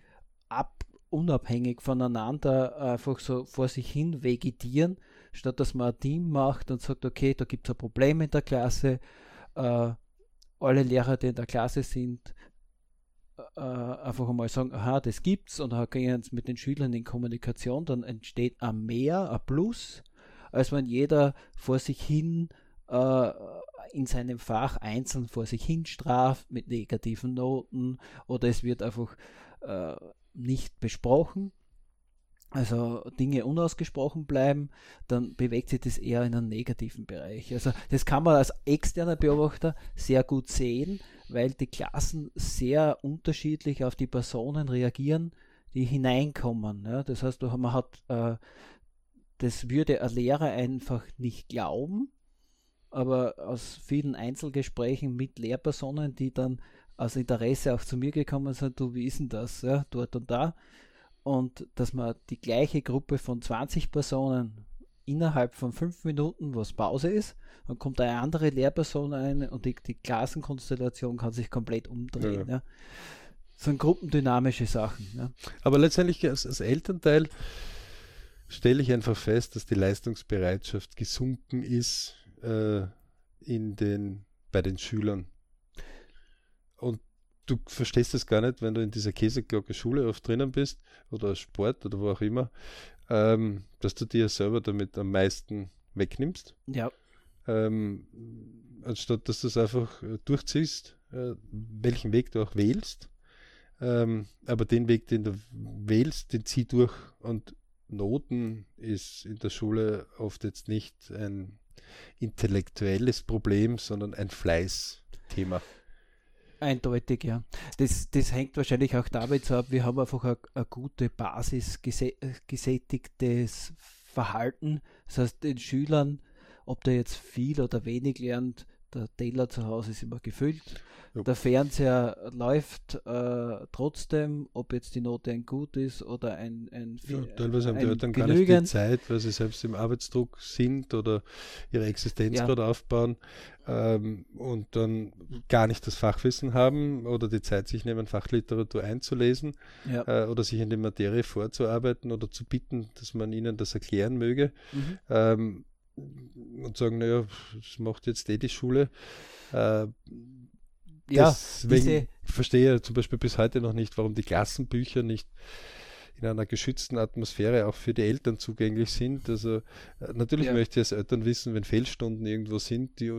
ab, unabhängig voneinander einfach so vor sich hin vegetieren, statt dass man ein Team macht und sagt, okay, da gibt es ein Problem in der Klasse, äh, alle Lehrer, die in der Klasse sind, äh, einfach einmal sagen, aha, das gibt's. Und dann gehen sie mit den Schülern in Kommunikation, dann entsteht ein Mehr, ein Plus, als wenn jeder vor sich hin äh, in seinem Fach einzeln vor sich hin straft mit negativen Noten oder es wird einfach äh, nicht besprochen also Dinge unausgesprochen bleiben, dann bewegt sich das eher in einen negativen Bereich. Also das kann man als externer Beobachter sehr gut sehen, weil die Klassen sehr unterschiedlich auf die Personen reagieren, die hineinkommen. Ja. Das heißt, man hat, äh, das würde ein Lehrer einfach nicht glauben, aber aus vielen Einzelgesprächen mit Lehrpersonen, die dann aus Interesse auch zu mir gekommen sind, du, wie ist denn das, ja, dort und da, und dass man die gleiche Gruppe von 20 Personen innerhalb von fünf Minuten, was Pause ist, dann kommt eine andere Lehrperson ein und die, die Klassenkonstellation kann sich komplett umdrehen. Ja. Ja. Das sind gruppendynamische Sachen. Ja. Aber letztendlich als, als Elternteil stelle ich einfach fest, dass die Leistungsbereitschaft gesunken ist äh, in den, bei den Schülern. Und du verstehst es gar nicht, wenn du in dieser Käseglocke Schule oft drinnen bist oder Sport oder wo auch immer, ähm, dass du dir selber damit am meisten wegnimmst. Ja. Ähm, anstatt dass du es einfach äh, durchziehst, äh, welchen Weg du auch wählst. Ähm, aber den Weg, den du wählst, den zieh durch. Und Noten ist in der Schule oft jetzt nicht ein intellektuelles Problem, sondern ein Fleißthema. Eindeutig, ja. Das, das hängt wahrscheinlich auch damit ab, wir haben einfach eine, eine gute Basis gesättigtes Verhalten. Das heißt, den Schülern, ob der jetzt viel oder wenig lernt, der Teller zu Hause ist immer gefüllt. Ja. Der Fernseher läuft äh, trotzdem, ob jetzt die Note ein gut ist oder ein, ein ja, Teilweise haben die Eltern gar nicht die Zeit, weil sie selbst im Arbeitsdruck sind oder ihre Existenz ja. gerade aufbauen ähm, und dann gar nicht das Fachwissen haben oder die Zeit sich nehmen, Fachliteratur einzulesen ja. äh, oder sich in die Materie vorzuarbeiten oder zu bitten, dass man ihnen das erklären möge. Mhm. Ähm, und sagen, naja, das macht jetzt eh die Schule. Äh, ja, deswegen verstehe ich zum Beispiel bis heute noch nicht, warum die Klassenbücher nicht in einer geschützten Atmosphäre auch für die Eltern zugänglich sind. Also äh, natürlich ja. möchte ich als Eltern wissen, wenn Fehlstunden irgendwo sind, die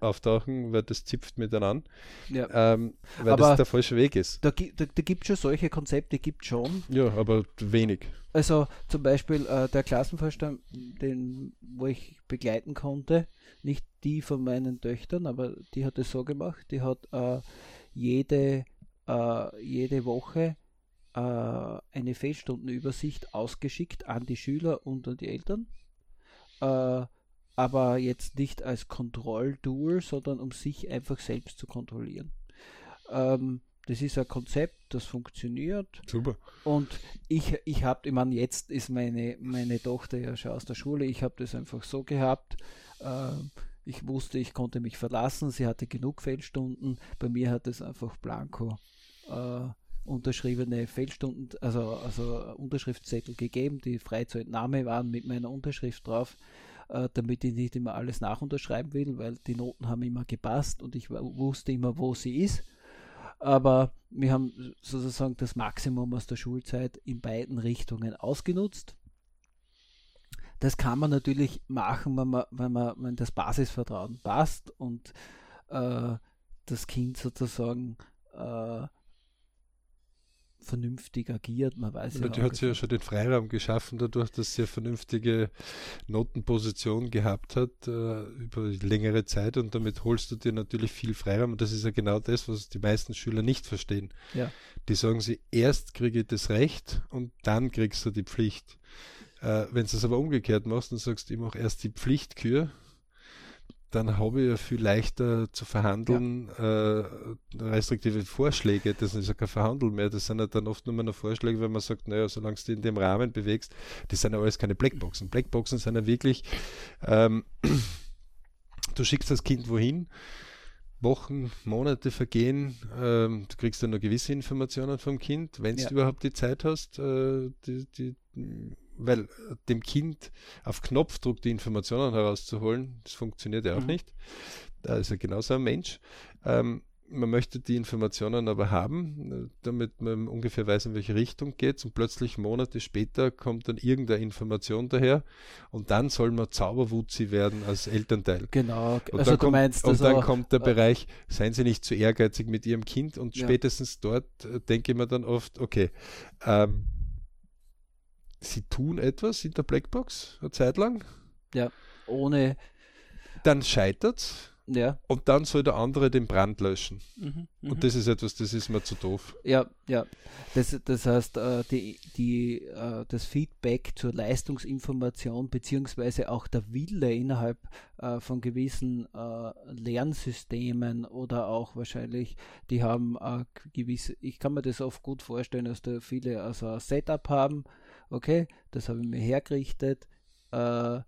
auftauchen, weil das zipft mir dann an, ja. ähm, weil aber das der falsche Weg ist. Da, da, da gibt es schon solche Konzepte, gibt schon. Ja, aber wenig. Also zum Beispiel äh, der Klassenvorstand, den, wo ich begleiten konnte, nicht die von meinen Töchtern, aber die hat es so gemacht, die hat äh, jede, äh, jede Woche äh, eine Fehlstundenübersicht ausgeschickt an die Schüler und an die Eltern. Äh, aber jetzt nicht als Kontrolltool, sondern um sich einfach selbst zu kontrollieren. Ähm, das ist ein Konzept, das funktioniert. Super. Und ich, ich habe, ich meine, jetzt ist meine, meine Tochter ja schon aus der Schule, ich habe das einfach so gehabt. Äh, ich wusste, ich konnte mich verlassen, sie hatte genug Fehlstunden. Bei mir hat es einfach blanko äh, unterschriebene Fehlstunden, also, also Unterschriftszettel gegeben, die frei zur Entnahme waren mit meiner Unterschrift drauf. äh, damit ich nicht immer alles nachunterschreiben will, weil die Noten haben immer gepasst und ich wusste immer, wo sie ist. Aber wir haben sozusagen das Maximum aus der Schulzeit in beiden Richtungen ausgenutzt. Das kann man natürlich machen, wenn, man, wenn, man, wenn das Basisvertrauen passt und äh, das Kind sozusagen äh, vernünftig agiert. Man weiß ja, die hat sich ja schon den Freiraum geschaffen, dadurch, dass sie eine vernünftige Notenposition gehabt hat äh, über längere Zeit und damit holst du dir natürlich viel Freiraum und das ist ja genau das, was die meisten Schüler nicht verstehen. Ja. Die sagen sie, erst kriege ich das Recht und dann kriegst du die Pflicht. Äh, Wenn du es aber umgekehrt machst und sagst, ich mache erst die Pflichtkür dann habe ich ja viel leichter zu verhandeln, ja. äh, restriktive Vorschläge, das ist ja kein Verhandeln mehr, das sind ja dann oft nur noch Vorschläge, wenn man sagt, naja, solange du in dem Rahmen bewegst, das sind ja alles keine Blackboxen. Blackboxen sind ja wirklich, ähm, du schickst das Kind wohin, Wochen, Monate vergehen, ähm, du kriegst dann nur gewisse Informationen vom Kind, wenn ja. du überhaupt die Zeit hast, äh, die, die weil dem Kind auf Knopfdruck die Informationen herauszuholen, das funktioniert ja auch mhm. nicht. Da ist er genauso ein Mensch. Ähm, man möchte die Informationen aber haben, damit man ungefähr weiß, in welche Richtung geht und plötzlich Monate später kommt dann irgendeine Information daher und dann soll man Zauberwutzi werden als Elternteil. Genau, und also dann du kommt, meinst Und dann kommt der äh, Bereich, seien Sie nicht zu ehrgeizig mit Ihrem Kind und ja. spätestens dort äh, denke ich mir dann oft, okay, ähm, sie tun etwas in der Blackbox eine Zeit lang. Ja, ohne. Dann scheitert. Ja. Und dann soll der andere den Brand löschen. Mhm, mhm, und das ist etwas, das ist mir zu doof. Ja, ja. Das, das heißt, äh, die, die, äh, das Feedback zur Leistungsinformation beziehungsweise auch der Wille innerhalb äh, von gewissen Lernsystemen oder auch wahrscheinlich, die haben gewisse, ich kann mir das oft gut vorstellen, dass da viele also ein Setup haben, okay, das habe ich mir hergerichtet, äh,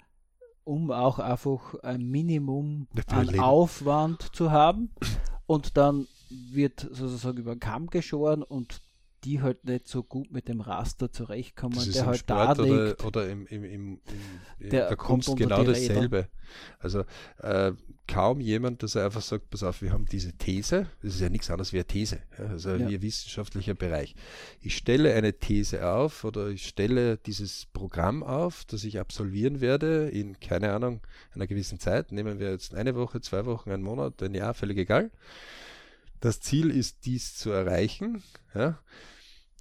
um auch einfach ein Minimum an Aufwand zu haben. Und dann wird sozusagen über den Kamm geschoren und die halt nicht so gut mit dem Raster zurechtkommen, das der halt da liegt. Oder, oder im, im, im, in der, der Kunst genau dasselbe. Also äh, kaum jemand, dass er einfach sagt, pass auf, wir haben diese These, das ist ja nichts anderes wie eine These, also ja. wie ein wissenschaftlicher Bereich. Ich stelle eine These auf oder ich stelle dieses Programm auf, das ich absolvieren werde in, keine Ahnung, einer gewissen Zeit. Nehmen wir jetzt eine Woche, zwei Wochen, einen Monat, ein Jahr, völlig egal. Das Ziel ist, dies zu erreichen. Ja.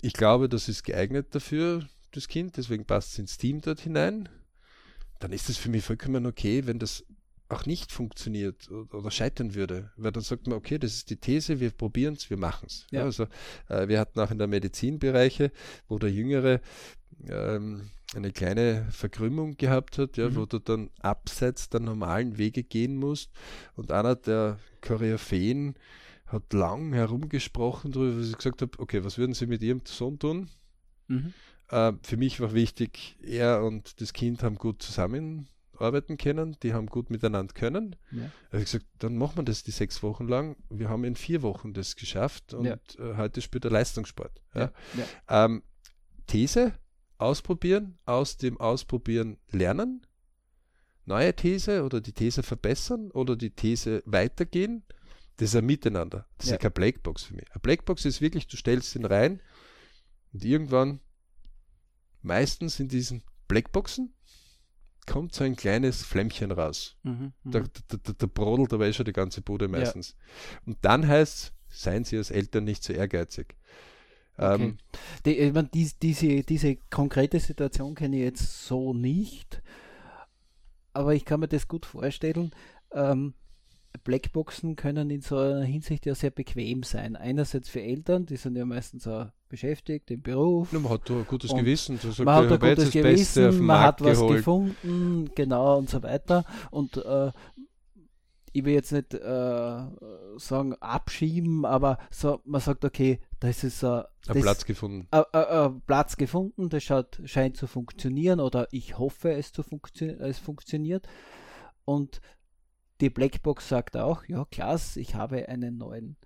Ich glaube, das ist geeignet dafür, das Kind, deswegen passt es ins Team dort hinein. Dann ist es für mich vollkommen okay, wenn das auch nicht funktioniert oder scheitern würde, weil dann sagt man, okay, das ist die These, wir probieren es, wir machen es. Ja. Also äh, wir hatten auch in der Medizinbereiche, wo der Jüngere ähm, eine kleine Verkrümmung gehabt hat, ja, mhm. wo du dann abseits der normalen Wege gehen musst und einer der Choreografien hat lang herumgesprochen darüber, was ich gesagt habe, okay, was würden Sie mit Ihrem Sohn tun? Mhm. Äh, für mich war wichtig, er und das Kind haben gut zusammenarbeiten können, die haben gut miteinander können. Ja. Also ich gesagt, dann machen wir das die sechs Wochen lang. Wir haben in vier Wochen das geschafft und ja. äh, heute spielt er Leistungssport. Ja. Ähm, These, ausprobieren, aus dem Ausprobieren lernen, neue These oder die These verbessern oder die These weitergehen das ist ein Miteinander. Das ja. ist ja keine Blackbox für mich. Eine Blackbox ist wirklich, du stellst ihn rein und irgendwann, meistens in diesen Blackboxen, kommt so ein kleines Flämmchen raus. Mhm, mhm. da, da, da, da, brodelt aber eh schon die ganze Bude meistens. Ja. Und dann heißt seien Sie als Eltern nicht so ehrgeizig. Okay. Ähm, die, ich meine, die, diese, diese konkrete Situation kenne ich jetzt so nicht, aber ich kann mir das gut vorstellen. Ähm, Blackboxen können in so einer Hinsicht ja sehr bequem sein. Einerseits für Eltern, die sind ja meistens auch beschäftigt im Beruf. Ja, man hat ein gutes Gewissen. man hat ein gutes Gewissen, man hat was geholt. gefunden, genau und so weiter. Und äh, ich will jetzt nicht äh, sagen abschieben, aber so, man sagt, okay, da ist äh, ein Platz gefunden. Äh, äh, Platz gefunden, das schaut, scheint zu funktionieren oder ich hoffe, es, zu funktio es funktioniert. Und die Blackbox sagt auch, ja klasse, ich habe einen neuen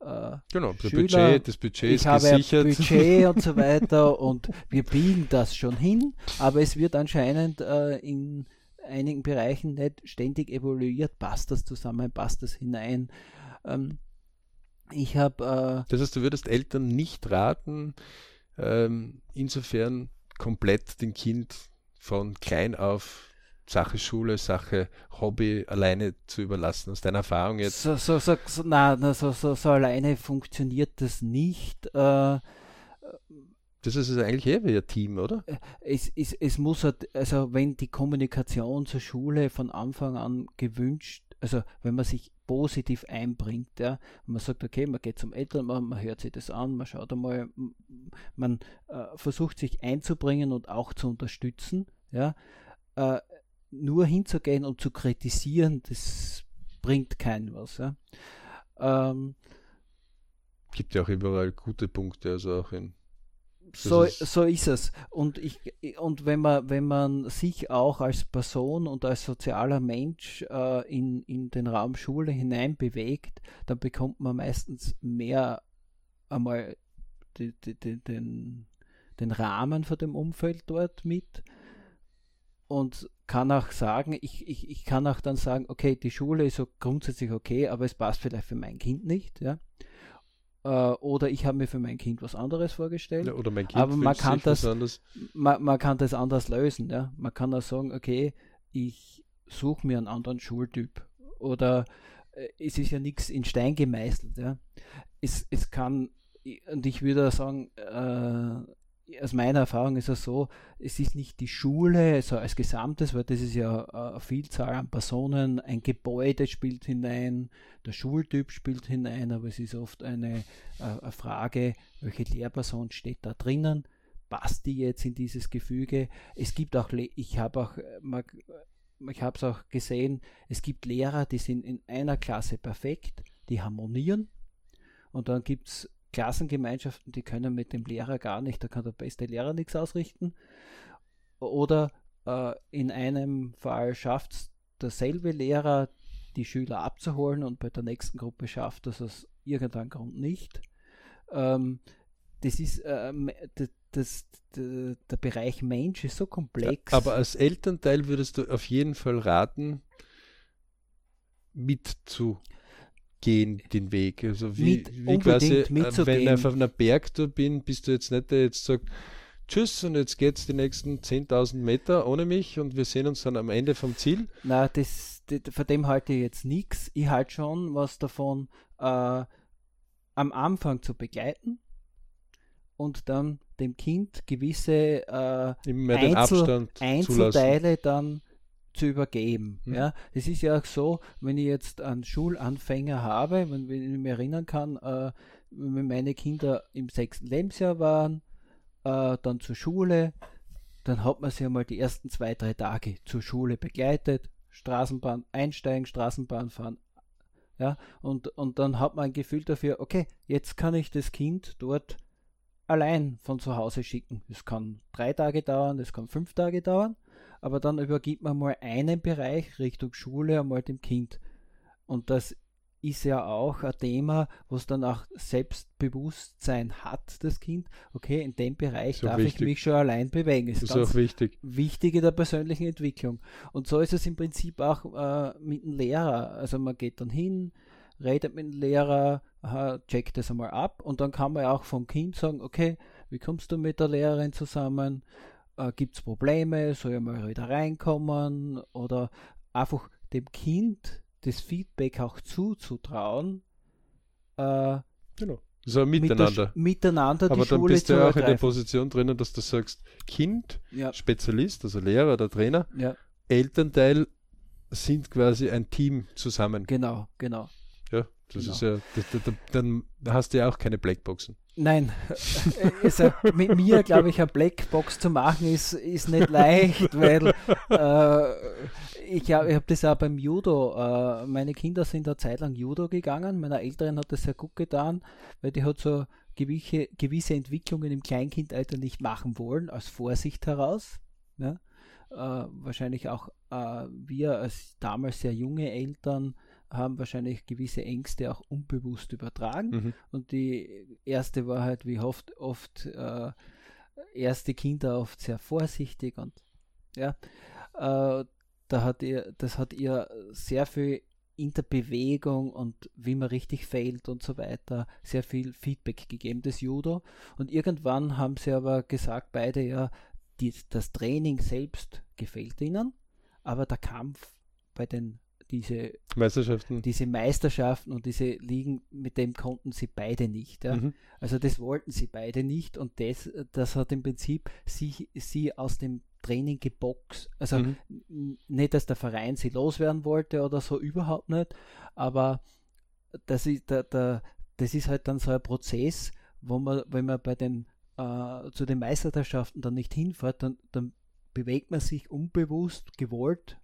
äh, genau, das Budget, das Budget ich ist habe gesichert. Budget und so [LAUGHS] weiter und wir biegen das schon hin, aber es wird anscheinend äh, in einigen Bereichen nicht ständig evaluiert, passt das zusammen, passt das hinein. Ähm, ich habe. Äh, das heißt, du würdest Eltern nicht raten, ähm, insofern komplett dem Kind von klein auf Sache Schule, Sache Hobby alleine zu überlassen, aus deiner Erfahrung jetzt? So, so, so, so, na, so, so, so alleine funktioniert das nicht. Äh, das ist eigentlich eher wie ein Team, oder? Äh, es, es, es muss, halt, also wenn die Kommunikation zur Schule von Anfang an gewünscht, also wenn man sich positiv einbringt, ja, man sagt, okay, man geht zum Eltern, man, man hört sich das an, man schaut einmal, man äh, versucht sich einzubringen und auch zu unterstützen, ja, äh, nur hinzugehen und zu kritisieren, das bringt keinen was. Ja. Ähm, Gibt ja auch überall gute Punkte, also auch in so, ist so ist es. Und, ich, und wenn, man, wenn man sich auch als Person und als sozialer Mensch äh, in, in den Raum Schule hineinbewegt, dann bekommt man meistens mehr einmal die, die, die, den, den Rahmen von dem Umfeld dort mit und kann auch sagen, ich, ich, ich kann auch dann sagen, okay, die Schule ist so grundsätzlich okay, aber es passt vielleicht für mein Kind nicht. Ja? Äh, oder ich habe mir für mein Kind was anderes vorgestellt. Ja, oder mein Kind aber man kann das, man, man, kann das anders lösen. Ja? Man kann auch sagen, okay, ich suche mir einen anderen Schultyp. Oder äh, es ist ja nichts in Stein gemeißelt. Ja? Es, es kann, und ich würde sagen, äh, aus meiner Erfahrung ist es so, es ist nicht die Schule also als Gesamtes, weil das ist ja eine Vielzahl an Personen, ein Gebäude spielt hinein, der Schultyp spielt hinein, aber es ist oft eine, eine Frage, welche Lehrperson steht da drinnen, passt die jetzt in dieses Gefüge? Es gibt auch, ich habe auch, ich habe es auch gesehen, es gibt Lehrer, die sind in einer Klasse perfekt, die harmonieren und dann gibt es Klassengemeinschaften, die können mit dem Lehrer gar nicht, da kann der beste Lehrer nichts ausrichten. Oder äh, in einem Fall schafft es derselbe Lehrer, die Schüler abzuholen und bei der nächsten Gruppe schafft das aus irgendeinem Grund nicht. Ähm, das ist äh, das, das, der, Bereich Mensch ist so komplex. Ja, aber als Elternteil würdest du auf jeden Fall raten, mitzu gehen den Weg. Also wie, Mit, wie quasi, äh, wenn ich auf einer Bergtour bin, bist du jetzt nicht der jetzt sagt, tschüss und jetzt geht es die nächsten 10.000 Meter ohne mich und wir sehen uns dann am Ende vom Ziel. Na, das, das von dem halte ich jetzt nichts. Ich halte schon was davon, äh, am Anfang zu begleiten und dann dem Kind gewisse äh, Einzel Einzelteile dann zu übergeben. Mhm. Ja, es ist ja auch so, wenn ich jetzt einen Schulanfänger habe, wenn, wenn ich mich erinnern kann, äh, wenn meine Kinder im sechsten Lebensjahr waren, äh, dann zur Schule, dann hat man sie einmal die ersten zwei, drei Tage zur Schule begleitet, Straßenbahn einsteigen, Straßenbahn fahren. Ja, und, und dann hat man ein Gefühl dafür, okay, jetzt kann ich das Kind dort allein von zu Hause schicken. Es kann drei Tage dauern, es kann fünf Tage dauern aber dann übergibt man mal einen Bereich Richtung Schule einmal dem Kind. Und das ist ja auch ein Thema, was dann auch Selbstbewusstsein hat, das Kind. Okay, in dem Bereich darf wichtig. ich mich schon allein bewegen. Das ist, das ist auch wichtig. Wichtig in der persönlichen Entwicklung. Und so ist es im Prinzip auch äh, mit dem Lehrer. Also man geht dann hin, redet mit dem Lehrer, aha, checkt das einmal ab und dann kann man auch vom Kind sagen, okay, wie kommst du mit der Lehrerin zusammen? Äh, gibt es Probleme, soll ich mal wieder reinkommen oder einfach dem Kind das Feedback auch zuzutrauen. Äh, genau. So miteinander. Mit miteinander Aber dann Schule bist du ja auch in der Position drinnen, dass du sagst, Kind, ja. Spezialist, also Lehrer oder Trainer, ja. Elternteil sind quasi ein Team zusammen. Genau, genau. Ja, das genau. ist ja, das, das, dann hast du ja auch keine Blackboxen. Nein, also mit mir, glaube ich, eine Blackbox zu machen ist, ist nicht leicht, weil äh, ich, ich habe das auch beim Judo. Äh, meine Kinder sind eine Zeit lang Judo gegangen. Meiner Älteren hat das sehr gut getan, weil die hat so gewisse, gewisse Entwicklungen im Kleinkindalter nicht machen wollen, aus Vorsicht heraus. Ja? Äh, wahrscheinlich auch äh, wir als damals sehr junge Eltern haben wahrscheinlich gewisse Ängste auch unbewusst übertragen. Mhm. Und die erste war halt, wie oft, oft äh, erste Kinder oft sehr vorsichtig und ja. Äh, da hat ihr, das hat ihr sehr viel in der Bewegung und wie man richtig fällt und so weiter sehr viel Feedback gegeben, das Judo. Und irgendwann haben sie aber gesagt, beide ja, die, das Training selbst gefällt ihnen, aber der Kampf bei den diese Meisterschaften. diese Meisterschaften und diese Ligen, mit dem konnten sie beide nicht. Ja? Mhm. Also das wollten sie beide nicht und das, das hat im Prinzip sie, sie aus dem Training geboxt. Also mhm. nicht, dass der Verein sie loswerden wollte oder so, überhaupt nicht, aber das ist, der, der, das ist halt dann so ein Prozess, wo man, wenn man bei den äh, zu den Meisterschaften dann nicht hinfährt, dann, dann bewegt man sich unbewusst, gewollt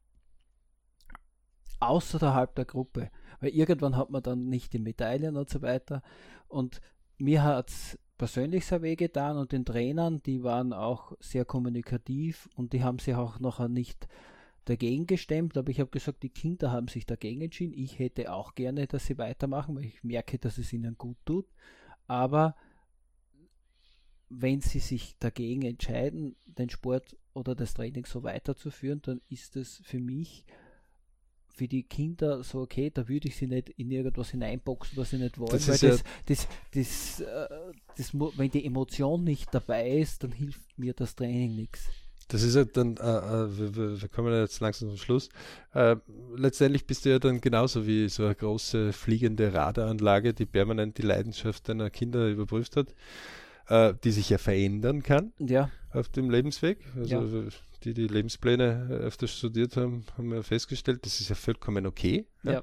außerhalb der Gruppe. Weil irgendwann hat man dann nicht die Medaillen und so weiter. Und mir hat es persönlich sehr weh getan und den Trainern, die waren auch sehr kommunikativ und die haben sich auch nachher nicht dagegen gestemmt, aber ich habe gesagt, die Kinder haben sich dagegen entschieden. Ich hätte auch gerne, dass sie weitermachen, weil ich merke, dass es ihnen gut tut. Aber wenn sie sich dagegen entscheiden, den Sport oder das Training so weiterzuführen, dann ist es für mich für die Kinder so, okay, da würde ich sie nicht in irgendwas hineinboxen, was sie nicht wollen. Das weil das, ja das, das, äh, das, wenn die Emotion nicht dabei ist, dann hilft mir das Training nichts. Das ist ja dann, äh, äh, wir, wir, kommen jetzt langsam zum Schluss. Äh, letztendlich bist du ja dann genauso wie so eine große fliegende Radaranlage, die permanent die Leidenschaft deiner Kinder überprüft hat, äh, die sich ja verändern kann ja. auf dem Lebensweg. Also ja die die Lebenspläne äh, öfters studiert haben, haben wir festgestellt, das ist ja vollkommen okay. Ja.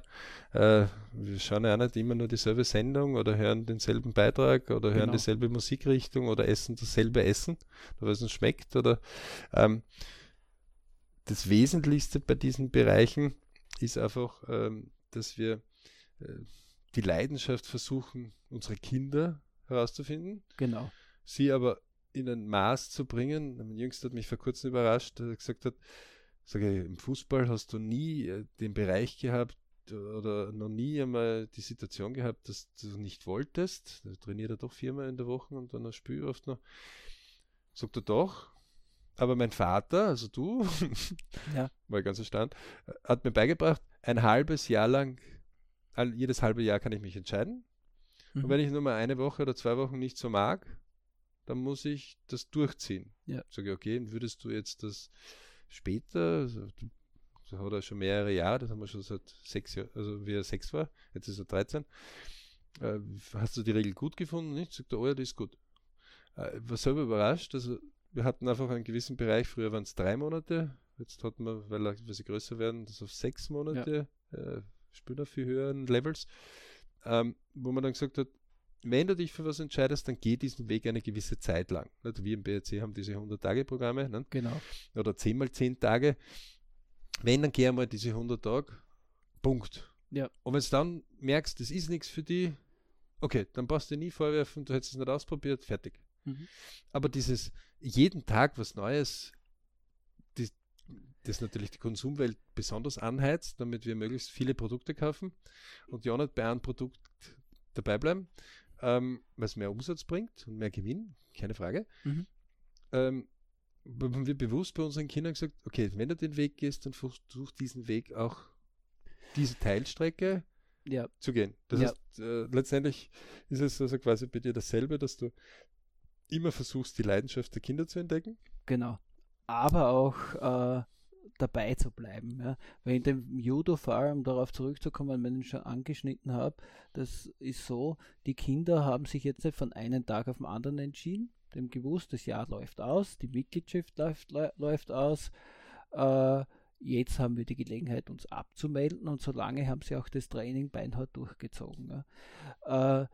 ja. Äh, wir schauen ja auch nicht immer nur dieselbe Sendung oder hören denselben Beitrag oder hören genau. dieselbe Musikrichtung oder essen dasselbe Essen, weil es uns schmeckt. Oder ähm, das Wesentlichste bei diesen Bereichen ist einfach, ähm, dass wir äh, die Leidenschaft versuchen, unsere Kinder herauszufinden. Genau. Sie aber in ein Maß zu bringen. Mein Jüngster hat mich vor kurzem überrascht, dass er gesagt hat, sage im Fußball hast du nie äh, den Bereich gehabt oder noch nie einmal die Situation gehabt, dass du nicht wolltest. Da trainiert er doch viermal in der Woche und dann spielt er oft noch. Sagt er doch. Aber mein Vater, also du, [LAUGHS] ja. war ganz erstaunt, hat mir beigebracht, ein halbes Jahr lang, jedes halbe Jahr kann ich mich entscheiden. Mhm. Und wenn ich nur mal eine Woche oder zwei Wochen nicht so mag, dann muss ich das durchziehen. Ja. Sage, okay, würdest du jetzt das später, also, das hat er schon mehrere Jahre, das haben wir schon seit sechs Jahren, also wie er sechs war, jetzt ist er 13. Äh, hast du die Regel gut gefunden? Nicht? Sagt er, oh ja, die ist gut. Äh, war selber überrascht, also wir hatten einfach einen gewissen Bereich, früher waren es drei Monate, jetzt hat man, weil, weil sie größer werden, das auf sechs Monate, ja. äh, spielen auf viel höheren Levels, ähm, wo man dann gesagt hat, wenn du dich für was entscheidest, dann geh diesen Weg eine gewisse Zeit lang. Wir im BRC haben diese 100-Tage-Programme. Ne? Genau. Oder 10 mal 10 Tage. Wenn, dann geh einmal diese 100 Tage. Punkt. Ja. Und wenn du dann merkst, das ist nichts für dich, okay, dann brauchst du dir nie vorwerfen, du hättest es nicht ausprobiert, fertig. Mhm. Aber dieses jeden Tag was Neues, die, das natürlich die Konsumwelt besonders anheizt, damit wir möglichst viele Produkte kaufen und ja nicht bei einem Produkt dabei bleiben ähm, was mehr Umsatz bringt und mehr Gewinn, keine Frage. Mhm. Ähm, haben wir bewusst bei unseren Kindern gesagt, okay, wenn du den Weg gehst, dann versuch diesen Weg auch, diese Teilstrecke ja. zu gehen. Das ja. heißt, äh, letztendlich ist es also quasi bei dir dasselbe, dass du immer versuchst, die Leidenschaft der Kinder zu entdecken. Genau. Aber auch äh, dabei zu bleiben. Ja. Weil in dem Judo vor allem darauf zurückzukommen, wenn ich schon angeschnitten habe, das ist so, die Kinder haben sich jetzt nicht von einem Tag auf den anderen entschieden, dem gewusst, das Jahr läuft aus, die Mitgliedschaft läuft, läuft aus, äh, jetzt haben wir die Gelegenheit, uns abzumelden und solange haben sie auch das Training beinhart durchgezogen. Ja. Äh,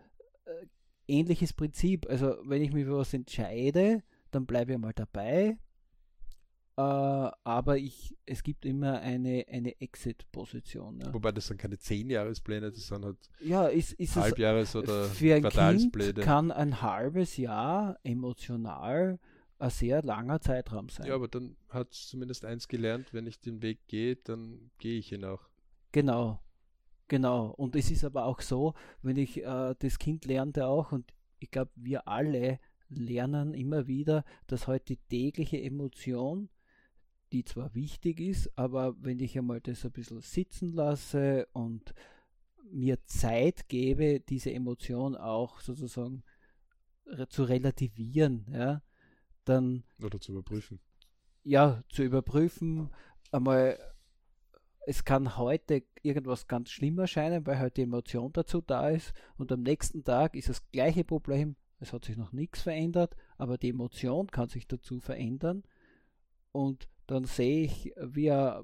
äh, ähnliches Prinzip, also wenn ich mich für was entscheide, dann bleibe ich mal dabei, äh, aber ich, es gibt immer eine, eine Exit-Position. Ja. Wobei das sind keine 10-Jahrespläne, das sind halt ja, ist, ist Halbjahres- oder Für ein Kind kann ein halbes Jahr emotional ein sehr langer Zeitraum sein. Ja, aber dann hat es zumindest eins gelernt, wenn ich den Weg gehe, dann gehe ich ihn auch. Genau, genau. Und es ist aber auch so, wenn ich, äh, das Kind lernte auch, und ich glaube, wir alle lernen immer wieder, dass heute die tägliche Emotion die zwar wichtig ist, aber wenn ich einmal das ein bisschen sitzen lasse und mir Zeit gebe, diese Emotion auch sozusagen zu relativieren, ja, dann. Oder zu überprüfen. Ja, zu überprüfen, einmal, es kann heute irgendwas ganz schlimm erscheinen, weil halt die Emotion dazu da ist und am nächsten Tag ist das gleiche Problem, es hat sich noch nichts verändert, aber die Emotion kann sich dazu verändern und dann sehe ich, wie ein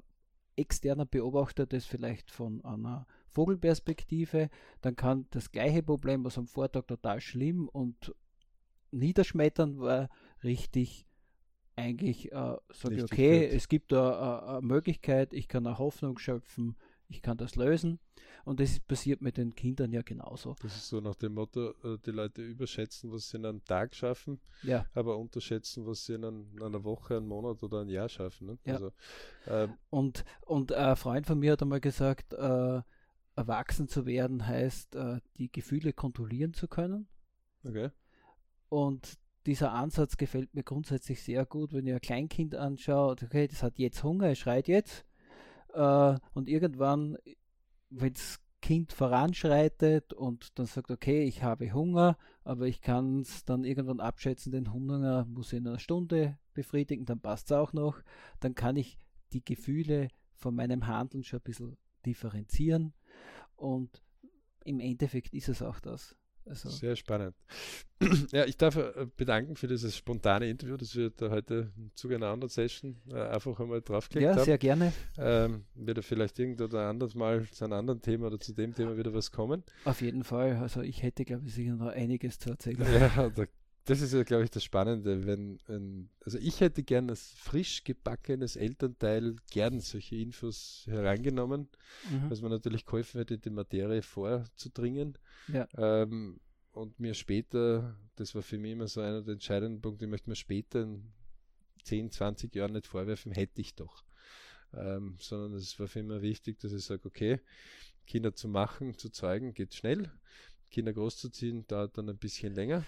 externer Beobachter das vielleicht von einer Vogelperspektive, dann kann das gleiche Problem, was am Vortag total schlimm und niederschmettern war, richtig eigentlich äh, sage ich, okay, es gibt da eine Möglichkeit, ich kann eine Hoffnung schöpfen, ich kann das lösen. Und das passiert mit den Kindern ja genauso. Das ist so nach dem Motto, äh, die Leute überschätzen, was sie in einem Tag schaffen, ja. aber unterschätzen, was sie in, einer Woche, einem Monat oder einem Jahr schaffen. Ne? Ja. Also, ähm, und, und ein Freund von mir hat einmal gesagt, äh, erwachsen zu werden heißt, äh, die Gefühle kontrollieren zu können. Okay. Und dieser Ansatz gefällt mir grundsätzlich sehr gut, wenn ich ein Kleinkind anschaue, okay, das hat jetzt Hunger, es schreit jetzt. Äh, und irgendwann, wenn das Kind voranschreitet und dann sagt, okay, ich habe Hunger, aber ich kann es dann irgendwann abschätzen, den Hunger muss ich in einer Stunde befriedigen, dann passt es auch noch, dann kann ich die Gefühle von meinem Handeln schon ein bisschen differenzieren und im Endeffekt ist es auch das. Also. Sehr spannend. [CLEARS THROAT] Ja, ich darf äh, bedanken für dieses spontane Interview, das wir da heute im Zuge einer anderen Session äh, einfach einmal draufgelegt ja, haben. Ja, sehr gerne. Ähm, wird vielleicht irgend oder anderes Mal zu einem anderen Thema oder zu dem Thema wieder was kommen. Auf jeden Fall. Also ich hätte, glaube ich, sicher noch einiges zu erzählen. [LAUGHS] Ja, da das ist ja, glaube ich, das Spannende, wenn, wenn, also ich hätte gern als frisch gebackenes Elternteil gern solche Infos herangenommen, mhm. was mir natürlich geholfen hätte, die Materie vorzudringen. Ja. Ähm, und mir später, das war für mich immer so einer der entscheidenden Punkte, ich möchte mir später in 10, 20 Jahren nicht vorwerfen, hätte ich doch. Ähm, sondern es war für mich immer wichtig, dass ich sage, okay, Kinder zu machen, zu zeugen, geht schnell. Kinder großzuziehen dauert dann ein bisschen länger.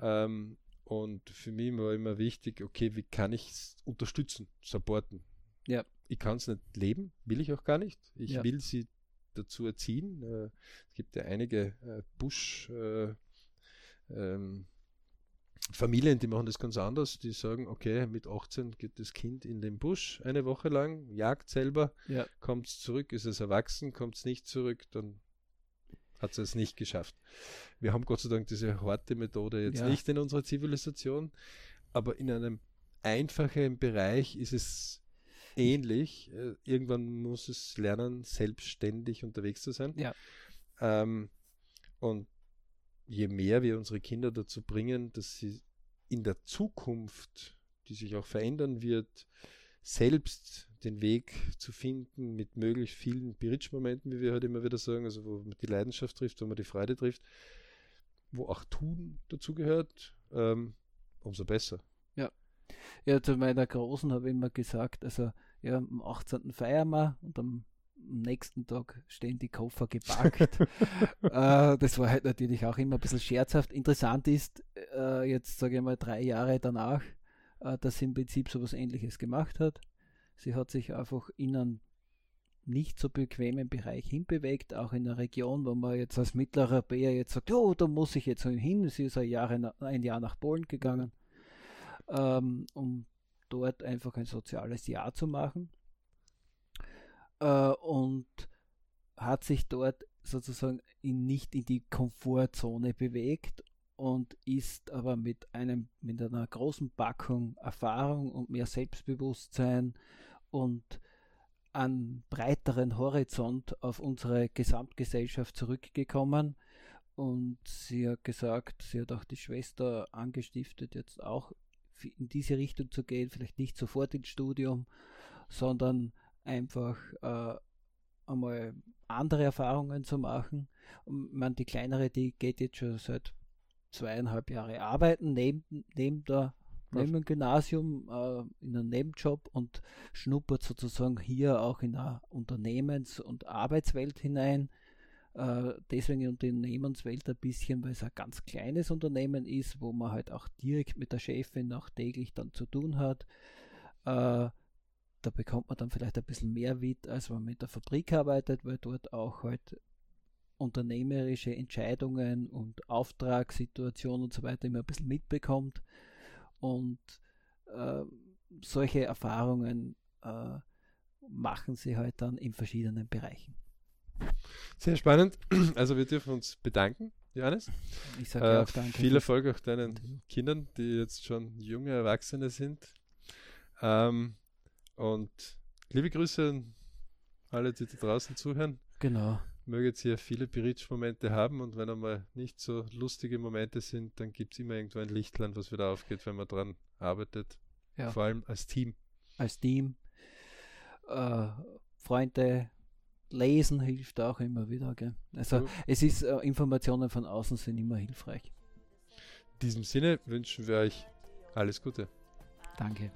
Ähm, und für mich war immer wichtig, okay, wie kann ich es unterstützen, supporten? Ja. Ich kann es nicht leben, will ich auch gar nicht. Ich ja. will sie dazu erziehen. Äh, es gibt ja einige äh, Busch äh, ähm, Familien, die machen das ganz anders. Die sagen, okay, mit 18 geht das Kind in den Busch eine Woche lang, jagt selber, ja. kommt es zurück, ist es erwachsen, kommt es nicht zurück, dann hat es nicht geschafft. Wir haben Gott sei Dank diese harte Methode jetzt ja. nicht in unserer Zivilisation, aber in einem einfachen Bereich ist es ähnlich. Äh, irgendwann muss es lernen, selbstständig unterwegs zu sein. Ja. Ähm, und je mehr wir unsere Kinder dazu bringen, dass sie in der Zukunft, die sich auch verändern wird, selbst den Weg zu finden mit möglichst vielen Bridge-Momenten, wie wir heute immer wieder sagen, also wo man die Leidenschaft trifft, wo man die Freude trifft, wo auch Tun dazugehört, ähm, umso besser. Ja. Ja, zu meiner Großen habe ich immer gesagt, also ja, am 18. feiern wir und am nächsten Tag stehen die Koffer gepackt. [LAUGHS] äh, das war halt natürlich auch immer ein bisschen scherzhaft. Interessant ist, äh, jetzt sage ich mal drei Jahre danach, äh, dass sie im Prinzip so etwas ähnliches gemacht hat. Sie hat sich einfach in einen nicht so bequemen Bereich hinbewegt, auch in einer Region, wo man jetzt als mittlerer Bär jetzt sagt, oh, da muss ich jetzt hin. Sie ist ein Jahr, ein Jahr nach Polen gegangen, ähm, um dort einfach ein soziales Jahr zu machen. Äh, und hat sich dort sozusagen in, nicht in die Komfortzone bewegt und ist aber mit einem mit einer großen Packung Erfahrung und mehr Selbstbewusstsein und an breiteren Horizont auf unsere Gesamtgesellschaft zurückgekommen und sie hat gesagt, sie hat auch die Schwester angestiftet, jetzt auch in diese Richtung zu gehen, vielleicht nicht sofort ins Studium, sondern einfach äh, einmal andere Erfahrungen zu machen. Und man, die kleinere, die geht jetzt schon seit zweieinhalb Jahre arbeiten, neben, neben, der, neben dem Gymnasium, äh, in einem Nebenjob und schnuppert sozusagen hier auch in eine Unternehmens- und Arbeitswelt hinein. Äh, deswegen die Unternehmenswelt ein bisschen, weil es ein ganz kleines Unternehmen ist, wo man halt auch direkt mit der Chefin auch täglich dann zu tun hat. Äh, da bekommt man dann vielleicht ein bisschen mehr mit, als wenn man mit der Fabrik arbeitet, weil dort auch halt unternehmerische Entscheidungen und Auftragssituationen und so weiter immer ein bisschen mitbekommt. Und äh, solche Erfahrungen äh, machen sie halt dann in verschiedenen Bereichen. Sehr spannend. [CLEARS THROAT] Also wir dürfen uns bedanken, Johannes. Ich sage äh, auch danke. Viel Erfolg auch deinen Kindern, die jetzt schon junge Erwachsene sind. Ähm, und liebe Grüße an alle, die da draußen zuhören. Genau. Möget ihr viele Berichtsmomente haben und wenn einmal nicht so lustige Momente sind, dann gibt es immer irgendwo ein Lichtland, was wieder aufgeht, wenn man dran arbeitet. Ja. Vor allem als Team. Als Team. Äh, Freunde, lesen hilft auch immer wieder. Gell? Also ja. es ist, äh, Informationen von außen sind immer hilfreich. In diesem Sinne wünschen wir euch alles Gute. Danke.